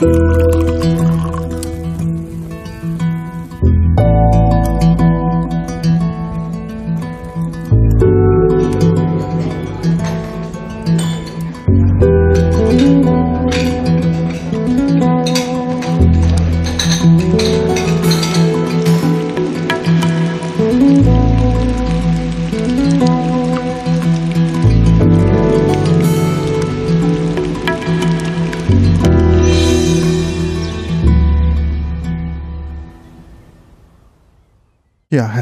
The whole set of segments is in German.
Ja,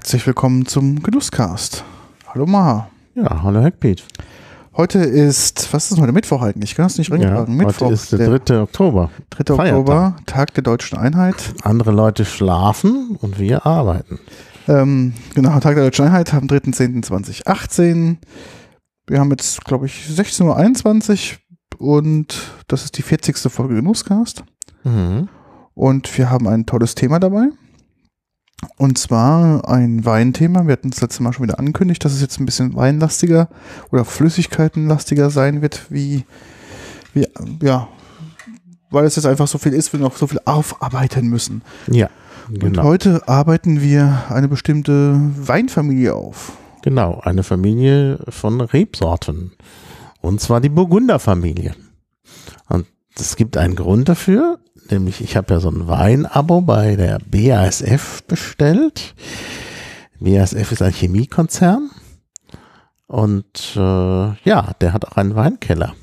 herzlich willkommen zum Genusscast. Hallo Maha. Ja, hallo Hackbeat. Heute ist, was ist denn heute Mittwoch eigentlich? Ich kann das nicht reintragen. Ja, Mittwoch, heute ist der 3. Oktober. 3. Oktober, Tag der deutschen Einheit. Andere Leute schlafen und wir arbeiten. Ähm, genau, Tag der deutschen Einheit am 3.10.2018. Wir haben jetzt, glaube ich, 16.21 Uhr und das ist die 40. Folge Genusscast. Mhm. Und wir haben ein tolles Thema dabei. Und zwar ein Weinthema. Wir hatten das letzte Mal schon wieder angekündigt, dass es jetzt ein bisschen weinlastiger oder flüssigkeitenlastiger sein wird, wie, wie ja, weil es jetzt einfach so viel ist, wir noch so viel aufarbeiten müssen. Ja, Und genau. heute arbeiten wir eine bestimmte Weinfamilie auf. Genau, eine Familie von Rebsorten. Und zwar die Burgunderfamilie. Und es gibt einen Grund dafür, nämlich ich habe ja so ein Weinabo bei der BASF bestellt. BASF ist ein Chemiekonzern. Und äh, ja, der hat auch einen Weinkeller.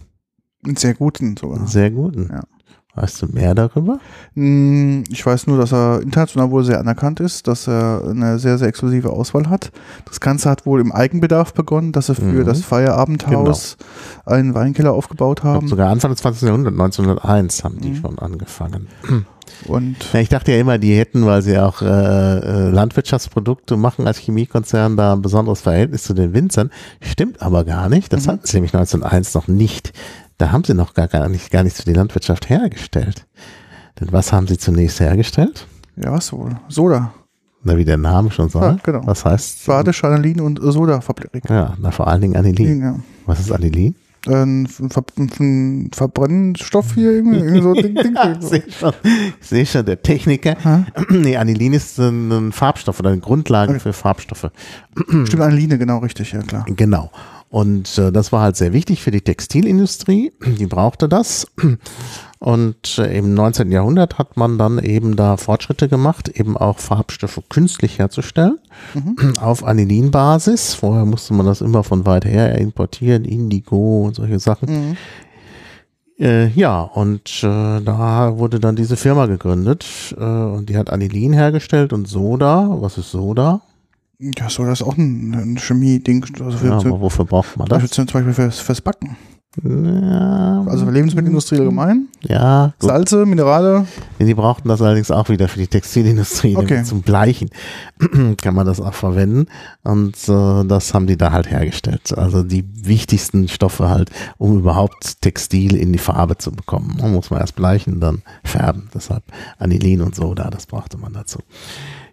Einen sehr guten sogar. Einen sehr guten. Ja. Weißt du mehr darüber? Hm, Ich weiß nur, dass er international wohl sehr anerkannt ist, dass er eine sehr, sehr exklusive Auswahl hat. Das Ganze hat wohl im Eigenbedarf begonnen, dass sie für Mhm. das Feierabendhaus einen Weinkeller aufgebaut haben. sogar Anfang des 20. Jahrhunderts, 1901, haben die Mhm. schon angefangen. Und Ja, ich dachte ja immer, die hätten, weil sie auch äh, äh, Landwirtschaftsprodukte machen als Chemiekonzern, da ein besonderes Verhältnis zu den Winzern. Stimmt aber gar nicht. Das Mhm. hatten sie nämlich 1901 noch nicht. Da haben sie noch gar, gar, nicht, gar nichts für die Landwirtschaft hergestellt. Denn was haben sie zunächst hergestellt? ja, was wohl? Soda. Na, wie der Name schon sagt. Ja, genau. Was heißt? Badische Anilin und Sodafabrik. Ja, na, vor allen Dingen Anilin. Ja. Was ist Anilin? Ein, Ver ein Verbrennstoff hier, irgendwie, irgendwie so Ding, Ding. Ja, ich sehe schon, sehe schon, der Techniker. Ha? Nee, Anilin ist ein, ein Farbstoff oder eine Grundlage für Farbstoffe. Stimmt, Aniline, genau richtig, ja klar. Genau. Und äh, das war halt sehr wichtig für die Textilindustrie. Die brauchte das. Und äh, im 19. Jahrhundert hat man dann eben da Fortschritte gemacht, eben auch Farbstoffe künstlich herzustellen auf Anilinbasis. Vorher musste man das immer von weit her importieren, Indigo und solche Sachen. Mhm. Äh, ja, und äh, da wurde dann diese Firma gegründet äh, und die hat Anilin hergestellt und Soda. Was ist Soda? Ja, Soda ist auch ein, ein Chemie-Ding. Also Ja, aber wofür braucht man das? Zum Beispiel fürs, fürs Backen. Ja, Also für Lebensmittelindustrie allgemein. ja gut. Salze, Minerale. Die brauchten das allerdings auch wieder für die Textilindustrie. Okay. Zum Bleichen kann man das auch verwenden. Und äh, das haben die da halt hergestellt. Also die wichtigsten Stoffe halt, um überhaupt Textil in die Farbe zu bekommen. Man muss man erst bleichen, dann färben. Deshalb Anilin und Soda, das brauchte man dazu.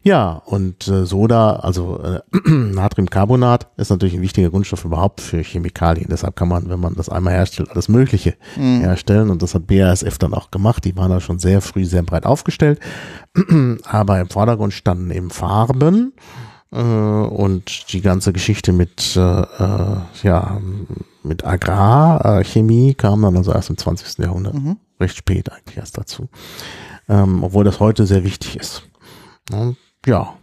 Ja, und äh, Soda, also äh, Natriumcarbonat, ist natürlich ein wichtiger Grundstoff überhaupt für Chemikalien. Deshalb kann man, wenn man das einmal herstellt, alles Mögliche Mhm. herstellen. Und das hat BASF dann auch gemacht. Die waren da schon sehr früh sehr breit aufgestellt. Aber im Vordergrund standen eben Farben äh, und die ganze Geschichte mit, äh, äh, ja, mit Agrarchemie kam dann also erst im 20. Jahrhundert. Mhm. Recht spät eigentlich erst dazu. Ähm, obwohl das heute sehr wichtig ist. Ja.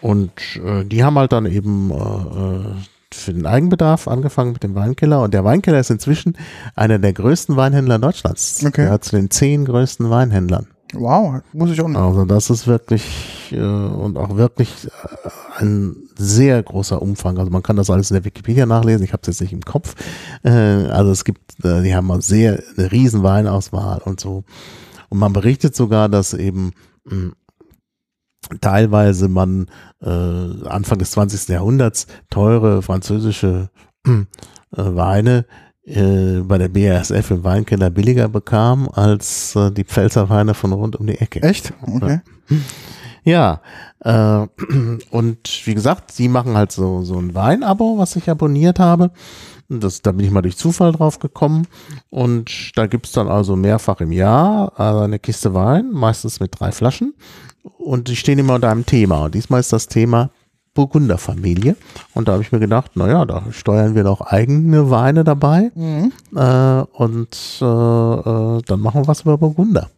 Und äh, die haben halt dann eben äh, äh, für den Eigenbedarf angefangen mit dem Weinkeller. Und der Weinkeller ist inzwischen einer der größten Weinhändler Deutschlands. Okay. Er hat zu den zehn größten Weinhändlern. Wow, muss ich auch nicht. Also das ist wirklich äh, und auch wirklich äh, ein sehr großer Umfang. Also man kann das alles in der Wikipedia nachlesen. Ich habe es jetzt nicht im Kopf. Äh, also es gibt, äh, die haben auch sehr eine riesen Weinauswahl und so. Und man berichtet sogar, dass eben mh, teilweise man äh, Anfang des 20. Jahrhunderts teure französische äh, Weine äh, bei der BASF im Weinkeller billiger bekam als äh, die Pfälzer Weine von rund um die Ecke. Echt? Okay. Ja, äh, und wie gesagt, sie machen halt so, so ein Weinabo, was ich abonniert habe. Das, da bin ich mal durch Zufall drauf gekommen. Und da gibt's dann also mehrfach im Jahr äh, eine Kiste Wein, meistens mit drei Flaschen. Und die stehen immer unter einem Thema. Und diesmal ist das Thema Burgunderfamilie. Und da habe ich mir gedacht, naja, da steuern wir doch eigene Weine dabei. Mhm. Äh, und äh, äh, dann machen wir was über Burgunder.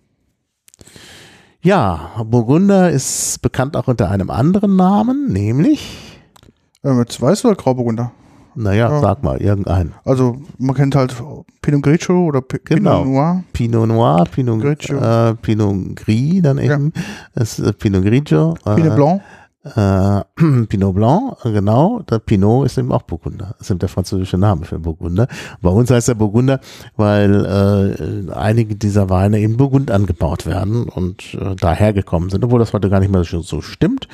Ja, Burgunder ist bekannt auch unter einem anderen Namen, nämlich, Äh, mit Weiß oder Grauburgunder? Naja, Ja. sag mal, irgendein. Also man kennt halt Pinot Grigio oder P Genau. Pinot Noir. Pinot Noir, Pinot, Grigio. äh, Pinot Gris dann eben, das ist, äh, Pinot Grigio. Äh, Pinot Blanc. Äh, Pinot Blanc, genau. Der Pinot ist eben auch Burgunder. Das ist eben der französische Name für Burgunder. Bei uns heißt er Burgunder, weil äh, einige dieser Weine in Burgund angebaut werden und äh, daher gekommen sind, obwohl das heute gar nicht mehr so, so stimmt.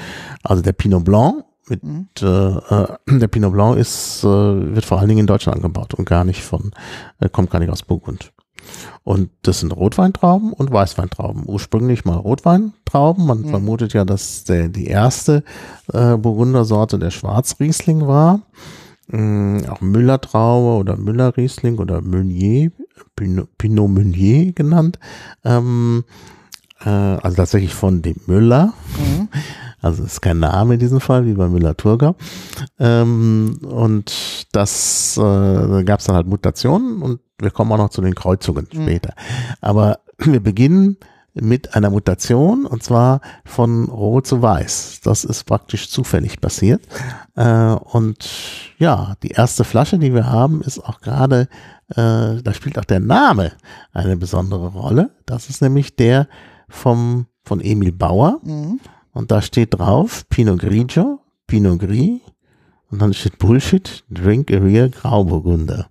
Also der Pinot Blanc mit Mhm. äh, äh, der Pinot Blanc ist äh, wird vor allen Dingen in Deutschland angebaut und gar nicht von äh, kommt gar nicht aus Burgund. Und das sind Rotweintrauben und Weißweintrauben. Ursprünglich mal Rotweintrauben. Man Mhm. vermutet ja, dass der, die erste äh, Burgundersorte der Schwarzriesling war. Mm, auch Müller-Traube oder Müller-Riesling oder Meunier, Pinot, Pinot Meunier genannt. Ähm, äh, also tatsächlich von dem Müller. Mhm. Also ist kein Name in diesem Fall, wie bei Müller-Thurgau. Ähm, und das äh, gab es dann halt Mutationen und wir kommen auch noch zu den Kreuzungen Mhm. später. Aber wir beginnen mit einer Mutation und zwar von Rot zu Weiß. Das ist praktisch zufällig passiert. Äh, und ja, die erste Flasche, die wir haben, ist auch gerade, äh, da spielt auch der Name eine besondere Rolle. Das ist nämlich der vom, von Emil Bauer. Mhm. Und da steht drauf Pinot Grigio, Pinot Gris und dann steht Bullshit, Drink a Real Grauburgunder.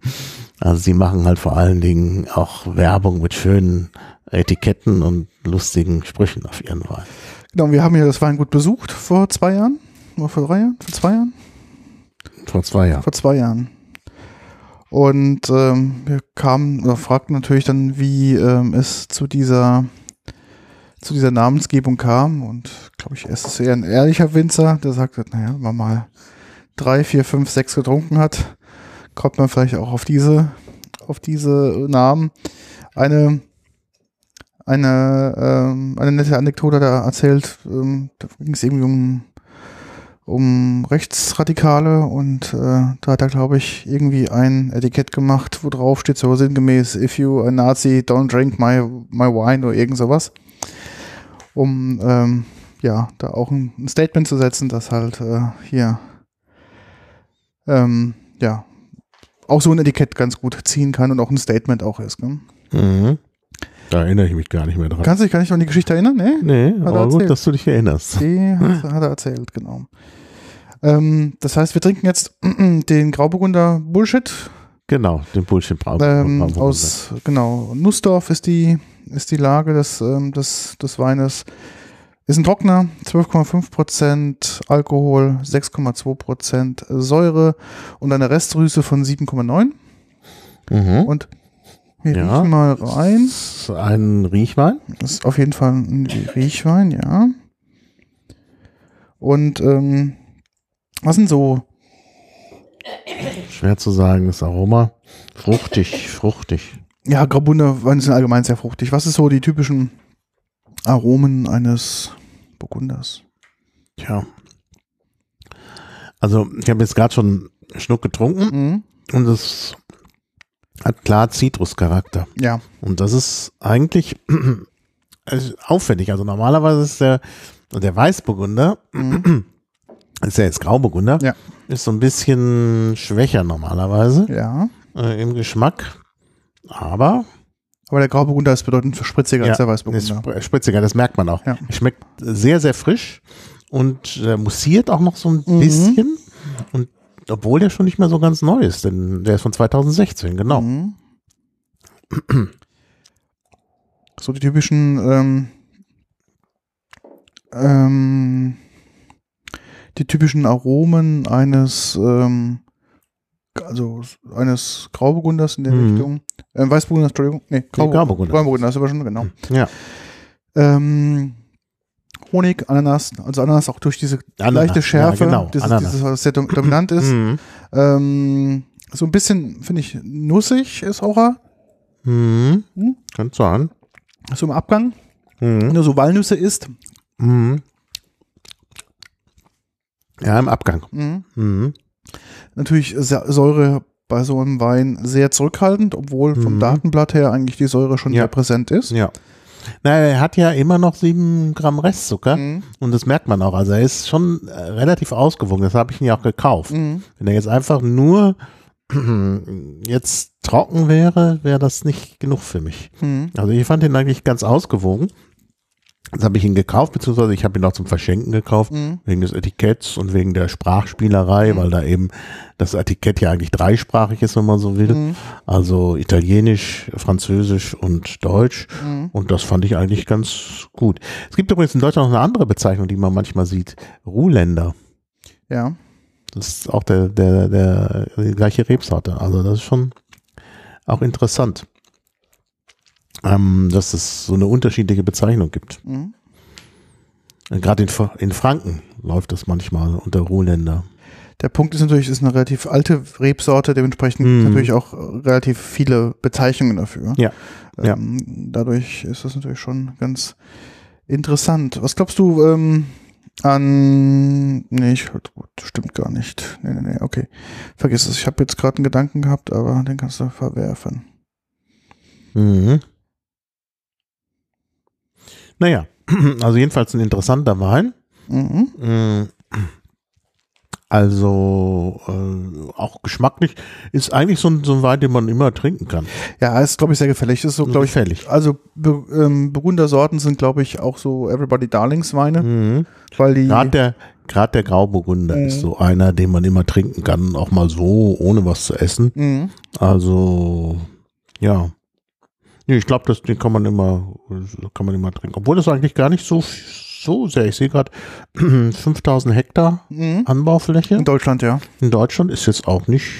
Also sie machen halt vor allen Dingen auch Werbung mit schönen Etiketten und lustigen Sprüchen auf ihren Wein. Genau, wir haben ja das Weingut besucht vor zwei Jahren. Oder vor drei Jahren? Vor zwei Jahren? Vor zwei Jahren. Vor zwei Jahren. Und ähm, wir kamen oder fragten natürlich dann, wie ähm, es zu dieser zu dieser Namensgebung kam. Und glaube ich, es ist eher ein ehrlicher Winzer, der sagt, naja, wenn man mal drei, vier, fünf, sechs getrunken hat, kommt man vielleicht auch auf diese, auf diese Namen. Eine eine, ähm, eine nette Anekdote da erzählt, ähm, da ging es irgendwie um um Rechtsradikale und äh, da hat er, glaube ich, irgendwie ein Etikett gemacht, wo drauf steht so sinngemäß, if you a Nazi, don't drink my, my wine oder irgend sowas. Um ähm, ja, da auch ein, Statement zu setzen, das halt äh, hier ähm, ja auch so ein Etikett ganz gut ziehen kann und auch ein Statement auch ist. Ne? Mhm. Da erinnere ich mich gar nicht mehr dran. Kannst du dich gar nicht an die Geschichte erinnern? Nee? Nee, er aber gut, dass du dich erinnerst. Die hat, hat er erzählt, genau. Ähm, das heißt, wir trinken jetzt den Grauburgunder Bullshit Genau, den Bullshit brauchen ähm, aus, genau, Nussdorf ist die, ist die Lage des, ähm, des, des Weines. Ist ein Trockner, 12,5 Prozent Alkohol, 6,2 Prozent Säure und eine Restrüße von 7,9. Mhm. Und wir Ja. riechen mal rein. Das ist ein Riechwein. Das ist auf jeden Fall ein Riechwein, ja. Und ähm, was sind so Schwer zu sagen, das Aroma. Fruchtig, fruchtig. Ja, Grauburgunder Weine sind allgemein sehr fruchtig. Was ist so die typischen Aromen eines Burgunders? Tja. Also, ich habe jetzt gerade schon einen Schnuck getrunken Mhm. und es hat klar Zitruscharakter. Ja, Und das ist eigentlich auffällig. Also normalerweise ist der, der Weißburgunder, ist ja jetzt Grauburgunder, Ja. ist so ein bisschen schwächer normalerweise ja. äh, im Geschmack. Aber Aber der Grauburgunder ist bedeutend spritziger als der ist Weißburgunder. spr- spritziger, das merkt man auch. Ja. Schmeckt sehr, sehr frisch und äh, mussiert auch noch so ein Mhm. bisschen. Und obwohl der schon nicht mehr so ganz neu ist, denn der ist von 2016, genau. Mhm. So die typischen ähm, ähm, die typischen Aromen eines ähm, also eines Grauburgunders in der Mhm. Richtung. Ähm, Weißburgunder, Entschuldigung. Nee, Grauburgunder. Grauburgunder. Grauburgunder, ist aber schon, genau. Ja. Ähm, Honig, Ananas, also Ananas auch durch diese Ananas, leichte Schärfe, ja, genau, dieses, Ananas. dieses, was sehr dom dominant ist. Mhm. Ähm, So ein bisschen, finde ich, nussig ist auch er. Mhm. Hm? Kann sein. So im Abgang. Mhm. Wenn du so Walnüsse isst. Mhm. Ja, im Abgang. Mhm. Natürlich Säure bei so einem Wein sehr zurückhaltend, obwohl vom Mhm. Datenblatt her eigentlich die Säure schon Ja. sehr präsent ist. Ja. Na, er hat ja immer noch sieben Gramm Restzucker Mhm. und das merkt man auch. Also er ist schon äh, relativ ausgewogen. Das habe ich ihn ja auch gekauft. Mhm. Wenn er jetzt einfach nur jetzt trocken wäre, wäre das nicht genug für mich. Mhm. Also ich fand ihn eigentlich ganz ausgewogen. Jetzt habe ich ihn gekauft, beziehungsweise ich habe ihn auch zum Verschenken gekauft, Mhm. wegen des Etiketts und wegen der Sprachspielerei, weil da eben das Etikett ja eigentlich dreisprachig ist, wenn man so will. Mhm. Also Italienisch, Französisch und Deutsch. Mhm. Und das fand ich eigentlich ganz gut. Es gibt übrigens in Deutschland noch eine andere Bezeichnung, die man manchmal sieht. Ruhländer. Ja. Das ist auch der, der, der, die gleiche Rebsorte. Also das ist schon auch interessant, ähm, dass es so eine unterschiedliche Bezeichnung gibt. Mhm. Gerade in, in Franken läuft das manchmal unter Ruhländer. Der Punkt ist natürlich, es ist eine relativ alte Rebsorte, dementsprechend Mhm. natürlich auch relativ viele Bezeichnungen dafür. Ja, ja. Ähm, dadurch ist das natürlich schon ganz interessant. Was glaubst du ähm, an. Nee, ich, stimmt gar nicht. Nee, nee, nee, okay. Vergiss es. Ich habe jetzt gerade einen Gedanken gehabt, aber den kannst du verwerfen. Mhm. Naja, also jedenfalls ein interessanter Wein. Mhm. Mm. Also äh, auch geschmacklich ist eigentlich so ein, so ein Wein, den man immer trinken kann. Ja, ist, glaube ich, sehr gefällig. Ist so, glaube ich, gefällig. also Be ähm, Burgundersorten sind, glaube ich, auch so Everybody Darlings Weine, Mhm. weil die. Gerade der, gerade der Grauburgunder Mhm. ist so einer, den man immer trinken kann, auch mal so, ohne was zu essen. Mhm. Also, ja. Nee, ich glaube, den kann man immer, kann man immer trinken. Obwohl das eigentlich gar nicht so, so sehr. Ich sehe gerade 5000 Hektar Mhm. Anbaufläche. In Deutschland, ja. In Deutschland ist jetzt auch nicht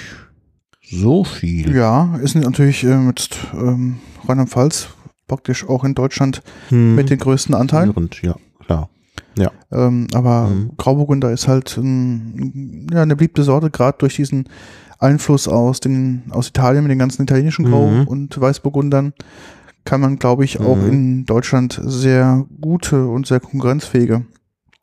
so viel. Ja, ist natürlich äh, mit ähm, Rheinland-Pfalz praktisch auch in Deutschland Hm. mit den größten Anteilen. Ja, klar. Ähm, aber Mhm. Grauburgunder ist halt ähm, ja, eine beliebte Sorte, gerade durch diesen Einfluss aus, den, aus Italien mit den ganzen italienischen Grau- Mhm. und Weißburgundern kann man, glaube ich, auch Mhm. in Deutschland sehr gute und sehr konkurrenzfähige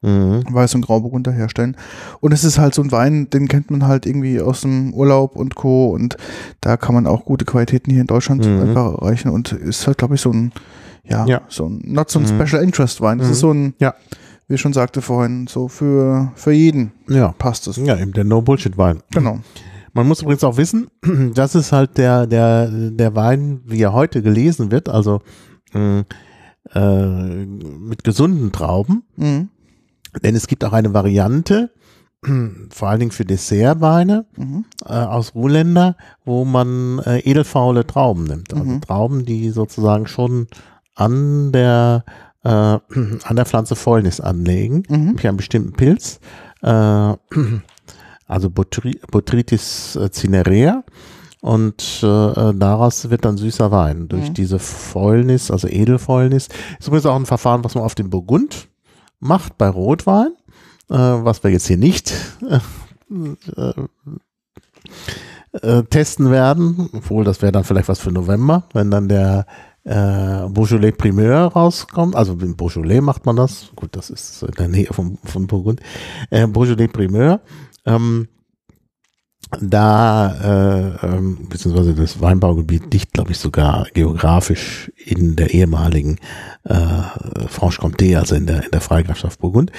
Mhm. Weiß- und Grauburgunder herstellen. Und es ist halt so ein Wein, den kennt man halt irgendwie aus dem Urlaub und Co. Und da kann man auch gute Qualitäten hier in Deutschland Mhm. einfach erreichen. Und ist halt, glaube ich, so ein, ja, Ja. so ein, not so ein Mhm. Special Interest Wein. Das ist so ein, Ja. wie ich schon sagte vorhin, so für, für jeden Ja. passt es. Ja, eben der No-Bullshit-Wein. Genau. Man muss übrigens auch wissen, das ist halt der, der, der Wein, wie er heute gelesen wird, also mh, äh, mit gesunden Trauben. Mhm. Denn es gibt auch eine Variante, vor allen Dingen für Dessertweine Mhm. äh, aus Ruhländer, wo man äh, edelfaule Trauben nimmt. Also Mhm. Trauben, die sozusagen schon an der, äh, an der Pflanze Fäulnis anlegen, Mhm. nämlich einen bestimmten Pilz, äh, also Botry Botrytis äh, cinerea. Und äh, daraus wird dann süßer Wein durch Mhm. diese Fäulnis, also Edelfäulnis. Ist übrigens auch ein Verfahren, was man auf dem Burgund macht bei Rotwein, äh, was wir jetzt hier nicht äh, äh, testen werden, obwohl das wäre dann vielleicht was für November, wenn dann der äh, Beaujolais Primeur rauskommt. Also in Beaujolais macht man das. Gut, das ist in der Nähe von, von Burgund. Äh, Beaujolais Primeur. Ähm, da, äh, ähm, beziehungsweise das Weinbaugebiet liegt, glaube ich, sogar geografisch in der ehemaligen äh, Franche-Comté, also in der, in der Freigrafschaft Burgund.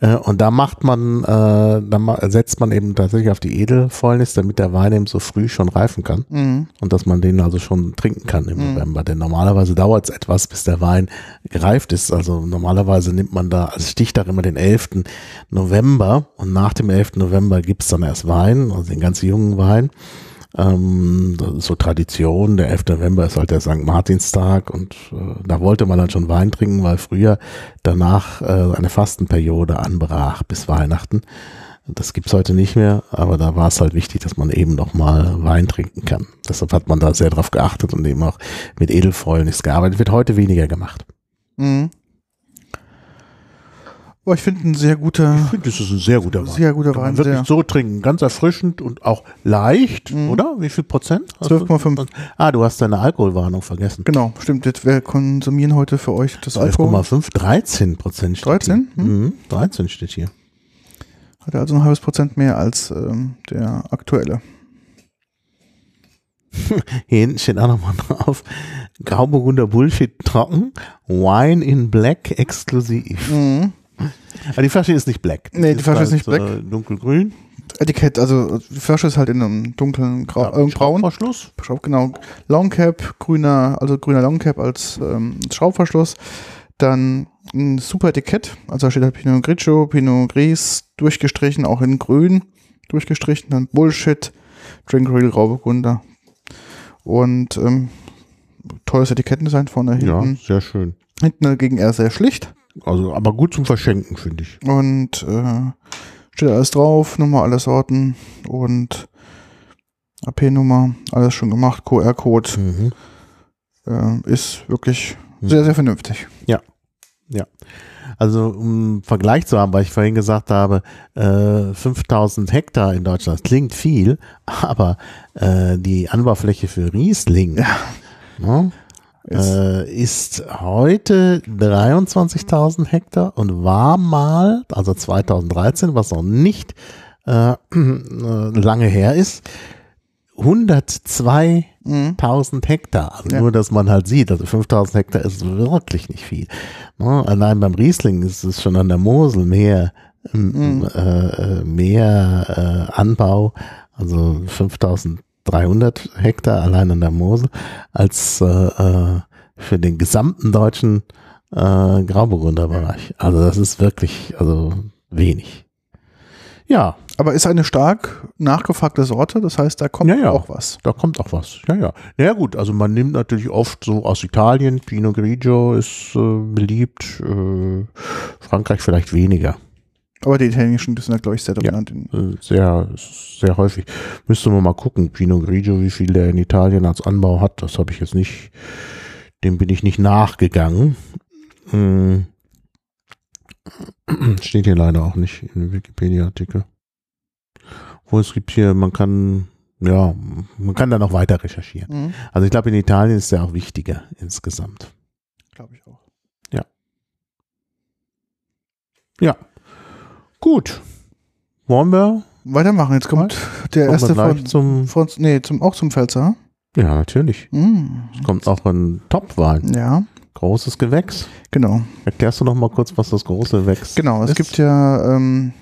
Äh, und da macht man, äh, da ma setzt man eben tatsächlich auf die Edelfäulnis, damit der Wein eben so früh schon reifen kann Mhm. und dass man den also schon trinken kann im Mhm. November. Denn normalerweise dauert es etwas, bis der Wein gereift ist. Also normalerweise nimmt man da als Stichtag immer den 11. November und nach dem 11. November gibt's dann erst Wein, also den ganz jungen Wein. Ähm, ist so Tradition. Der 11. November ist halt der St. Martinstag und äh, da wollte man dann schon Wein trinken, weil früher danach äh, eine Fastenperiode anbrach bis Weihnachten. Das gibt's heute nicht mehr, aber da war es halt wichtig, dass man eben noch mal Wein trinken kann. Deshalb hat man da sehr drauf geachtet und eben auch mit Edelfäulnis gearbeitet. Wird heute weniger gemacht. Mhm. Oh, ich finde ein sehr guter, Ich finde, das ist ein sehr guter Wein. sehr guter Kann Wein. man wirklich Sehr. so trinken. Ganz erfrischend und auch leicht, Mhm. oder? Wie viel Prozent? hast du? 12,5. Ah, du hast deine Alkoholwarnung vergessen. Genau, stimmt. Jetzt, wir konsumieren heute für euch das Alkohol. 12,5, 13 Prozent steht 13? hier. Hm? Mhm, 13 steht hier. Hat er also ein halbes Prozent mehr als ähm, der aktuelle. Hier hinten steht auch nochmal drauf. Grauburgunder Bullshit trocken, Wine in Black exklusiv. Mhm. Aber die Flasche ist nicht black. Nee, die Flasche ist nicht Äh, dunkelgrün. Etikett, also die Flasche ist halt in einem dunklen Grau, Ja, äh, Braun. Schraubverschluss. Schraub, genau. Long Cap, grüner, also grüner Long Cap als ähm, Schraubverschluss. Dann ein super Etikett, also da steht halt Pinot Grigio, Pinot Gris durchgestrichen, auch in grün durchgestrichen, dann Bullshit, Drink Real Grauburgunder. Und ähm, tolles Etikettendesign vorne Ja, hinten. sehr schön. Hinten dagegen eher sehr schlicht. Also, aber gut zum Verschenken, finde ich. Und äh, steht alles drauf, Nummer, alle Sorten und AP-Nummer, alles schon gemacht, QR-Code. Mhm. äh, ist wirklich Mhm. sehr, sehr vernünftig. Also um Vergleich zu haben, weil ich vorhin gesagt habe, äh, 5000 Hektar in Deutschland, klingt viel, aber äh, die Anbaufläche für Riesling Ja. ne, Ist, äh, ist heute 23.000 Hektar und war mal, also 2013, was noch nicht äh, äh, lange her ist, 102 mh, 1000 Hektar. Also Ja. nur, dass man halt sieht, also 5000 Hektar ist wirklich nicht viel. Ne? Allein beim Riesling ist es schon an der Mosel mehr, Mhm. äh, äh, mehr äh, Anbau, also 5300 Hektar allein an der Mosel, als äh, äh, für den gesamten deutschen äh, Grauburgunderbereich. Also das ist wirklich, also wenig. Ja, aber ist eine stark nachgefragte Sorte, das heißt, da kommt Ja, ja. auch was. Da kommt auch was. Ja, ja. Ja gut, also man nimmt natürlich oft so aus Italien, Pinot Grigio ist äh, beliebt, äh, Frankreich vielleicht weniger. Aber die italienischen, ja, glaube ich, sehr dominant. in- Äh, sehr, sehr häufig. Müsste man mal gucken, Pinot Grigio, wie viel der in Italien als Anbau hat, das habe ich jetzt nicht, dem bin ich nicht nachgegangen. Hm. Steht hier leider auch nicht in Wikipedia-Artikel. Wo es gibt hier, man kann, ja, man kann da noch weiter recherchieren. Mhm. Also ich glaube, in Italien ist der auch wichtiger insgesamt. Glaube ich auch. Ja. Gut. Wollen wir? Weitermachen, jetzt kommt der Kommen erste von, zum. von, nee, zum, auch zum Pfälzer. Ja, natürlich. Mhm. Kommt auch ein Topwein. Ja, Großes Gewächs. genau. Erklärst du noch mal kurz, was das große Gewächs Genau, es ist? gibt ja ähm,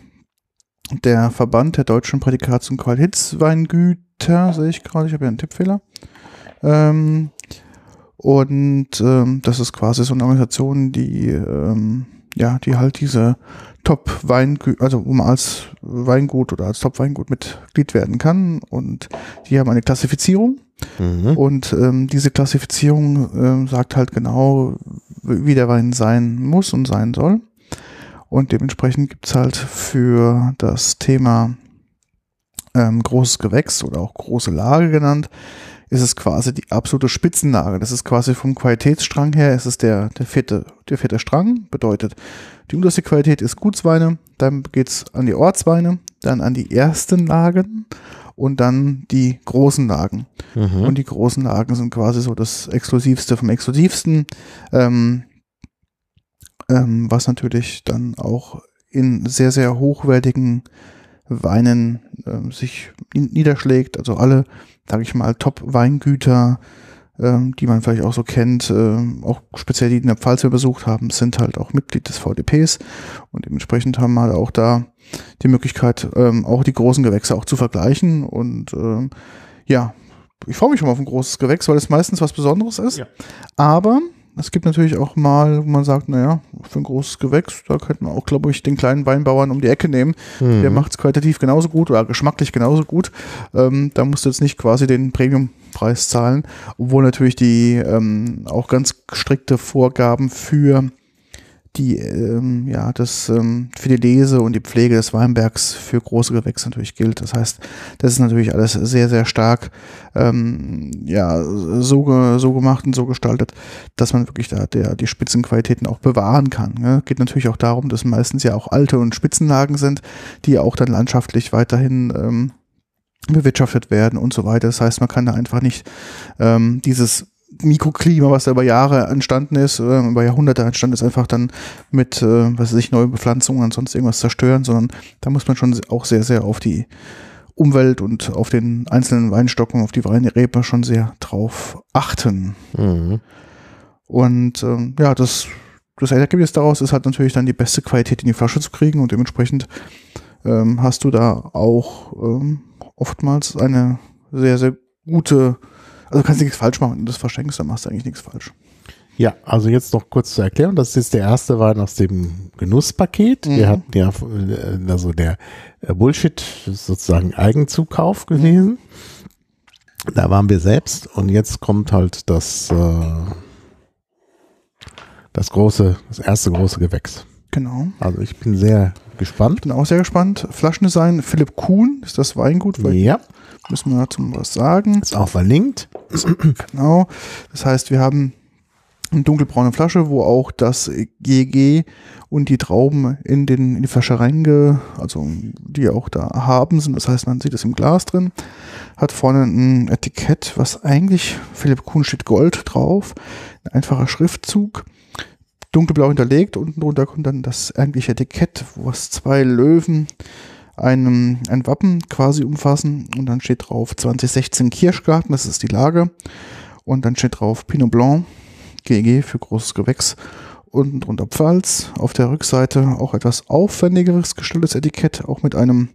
der Verband der deutschen Prädikats- und Qualitätsweingüter, sehe ich gerade, ich habe ja einen Tippfehler. Ähm, und ähm, das ist quasi so eine Organisation, die ähm, ja, die halt diese Top-Weingut, also wo man als Weingut oder als Top-Weingut Mitglied werden kann. Und die haben eine Klassifizierung. Mhm. Und ähm, diese Klassifizierung ähm, sagt halt genau, wie der Wein sein muss und sein soll. Und dementsprechend gibt's halt für das Thema ähm, großes Gewächs oder auch große Lage genannt, ist es quasi die absolute Spitzenlage. Das ist quasi vom Qualitätsstrang her, ist es der, der, vierte, der vierte Strang. Bedeutet, die unterste Qualität ist Gutsweine, dann geht's an die Ortsweine, dann an die ersten Lagen und dann die großen Lagen. Mhm. Und die großen Lagen sind quasi so das Exklusivste vom Exklusivsten, ähm, ähm, was natürlich dann auch in sehr, sehr hochwertigen Weinen ähm, sich ni- niederschlägt. Also alle, sage ich mal, Top-Weingüter, ähm, die man vielleicht auch so kennt, ähm, auch speziell die, in der Pfalz wir besucht haben, sind halt auch Mitglied des VDPs und dementsprechend haben wir halt auch da die Möglichkeit, ähm, auch die großen Gewächse auch zu vergleichen und ähm, ja, ich freue mich schon mal auf ein großes Gewächs, weil es meistens was Besonderes ist. Ja. Aber es gibt natürlich auch mal, wo man sagt, naja, für ein großes Gewächs, da könnte man auch, glaube ich, den kleinen Weinbauern um die Ecke nehmen. Mhm. Der macht es qualitativ genauso gut oder geschmacklich genauso gut. Ähm, da musst du jetzt nicht quasi den Premiumpreis zahlen, obwohl natürlich die ähm, auch ganz strikte Vorgaben für die, ähm, ja, das ähm, für die Lese und die Pflege des Weinbergs für große Gewächse natürlich gilt. Das heißt, das ist natürlich alles sehr, sehr stark ähm, ja, so, ge so gemacht und so gestaltet, dass man wirklich da der, die Spitzenqualitäten auch bewahren kann. Ne? Geht natürlich auch darum, dass meistens ja auch alte und Spitzenlagen sind, die auch dann landschaftlich weiterhin ähm, bewirtschaftet werden und so weiter. Das heißt, man kann da einfach nicht ähm, dieses Mikroklima, was da über Jahre entstanden ist, äh, über Jahrhunderte entstanden ist, einfach dann mit, äh, was weiß ich, neue Bepflanzungen und sonst irgendwas zerstören, sondern da muss man schon auch sehr, sehr auf die Umwelt und auf den einzelnen Weinstocken, auf die Weinrebe schon sehr drauf achten. Mhm. Und ähm, ja, das, das Ergebnis daraus ist halt natürlich dann die beste Qualität in die Flasche zu kriegen und dementsprechend ähm, hast du da auch ähm, oftmals eine sehr, sehr gute, also du kannst nichts falsch machen, wenn du das verschenkst, dann machst du eigentlich nichts falsch. Ja, also jetzt noch kurz zur Erklärung. Das ist der erste Wein aus dem Genusspaket. Wir Mhm. hatten ja, äh, also der äh, Bullshit ist sozusagen Eigenzukauf gewesen. Da waren wir selbst und jetzt kommt halt das, äh, das große, das erste große Gewächs. Genau. Also ich bin sehr gespannt. Bin auch sehr gespannt. Flaschendesign Philipp Kuhn ist das Weingut, Ja, müssen wir dazu was sagen. ist auch verlinkt. Genau. Das heißt, wir haben eine dunkelbraune Flasche, wo auch das GG und die Trauben in, den, in die Flasche reinge, also die auch da haben sind. Das heißt, man sieht es im Glas drin. Hat vorne ein Etikett, was eigentlich Philipp Kuhn steht Gold drauf. Ein einfacher Schriftzug. Dunkelblau hinterlegt. Unten drunter kommt dann das eigentliche Etikett, wo es zwei Löwen einem, ein Wappen quasi umfassen. Und dann steht drauf 2016 Kirschgarten, das ist die Lage. Und dann steht drauf Pinot Blanc, GG für großes Gewächs. Unten drunter Pfalz. Auf der Rückseite auch etwas aufwendigeres gestelltes Etikett, auch mit einem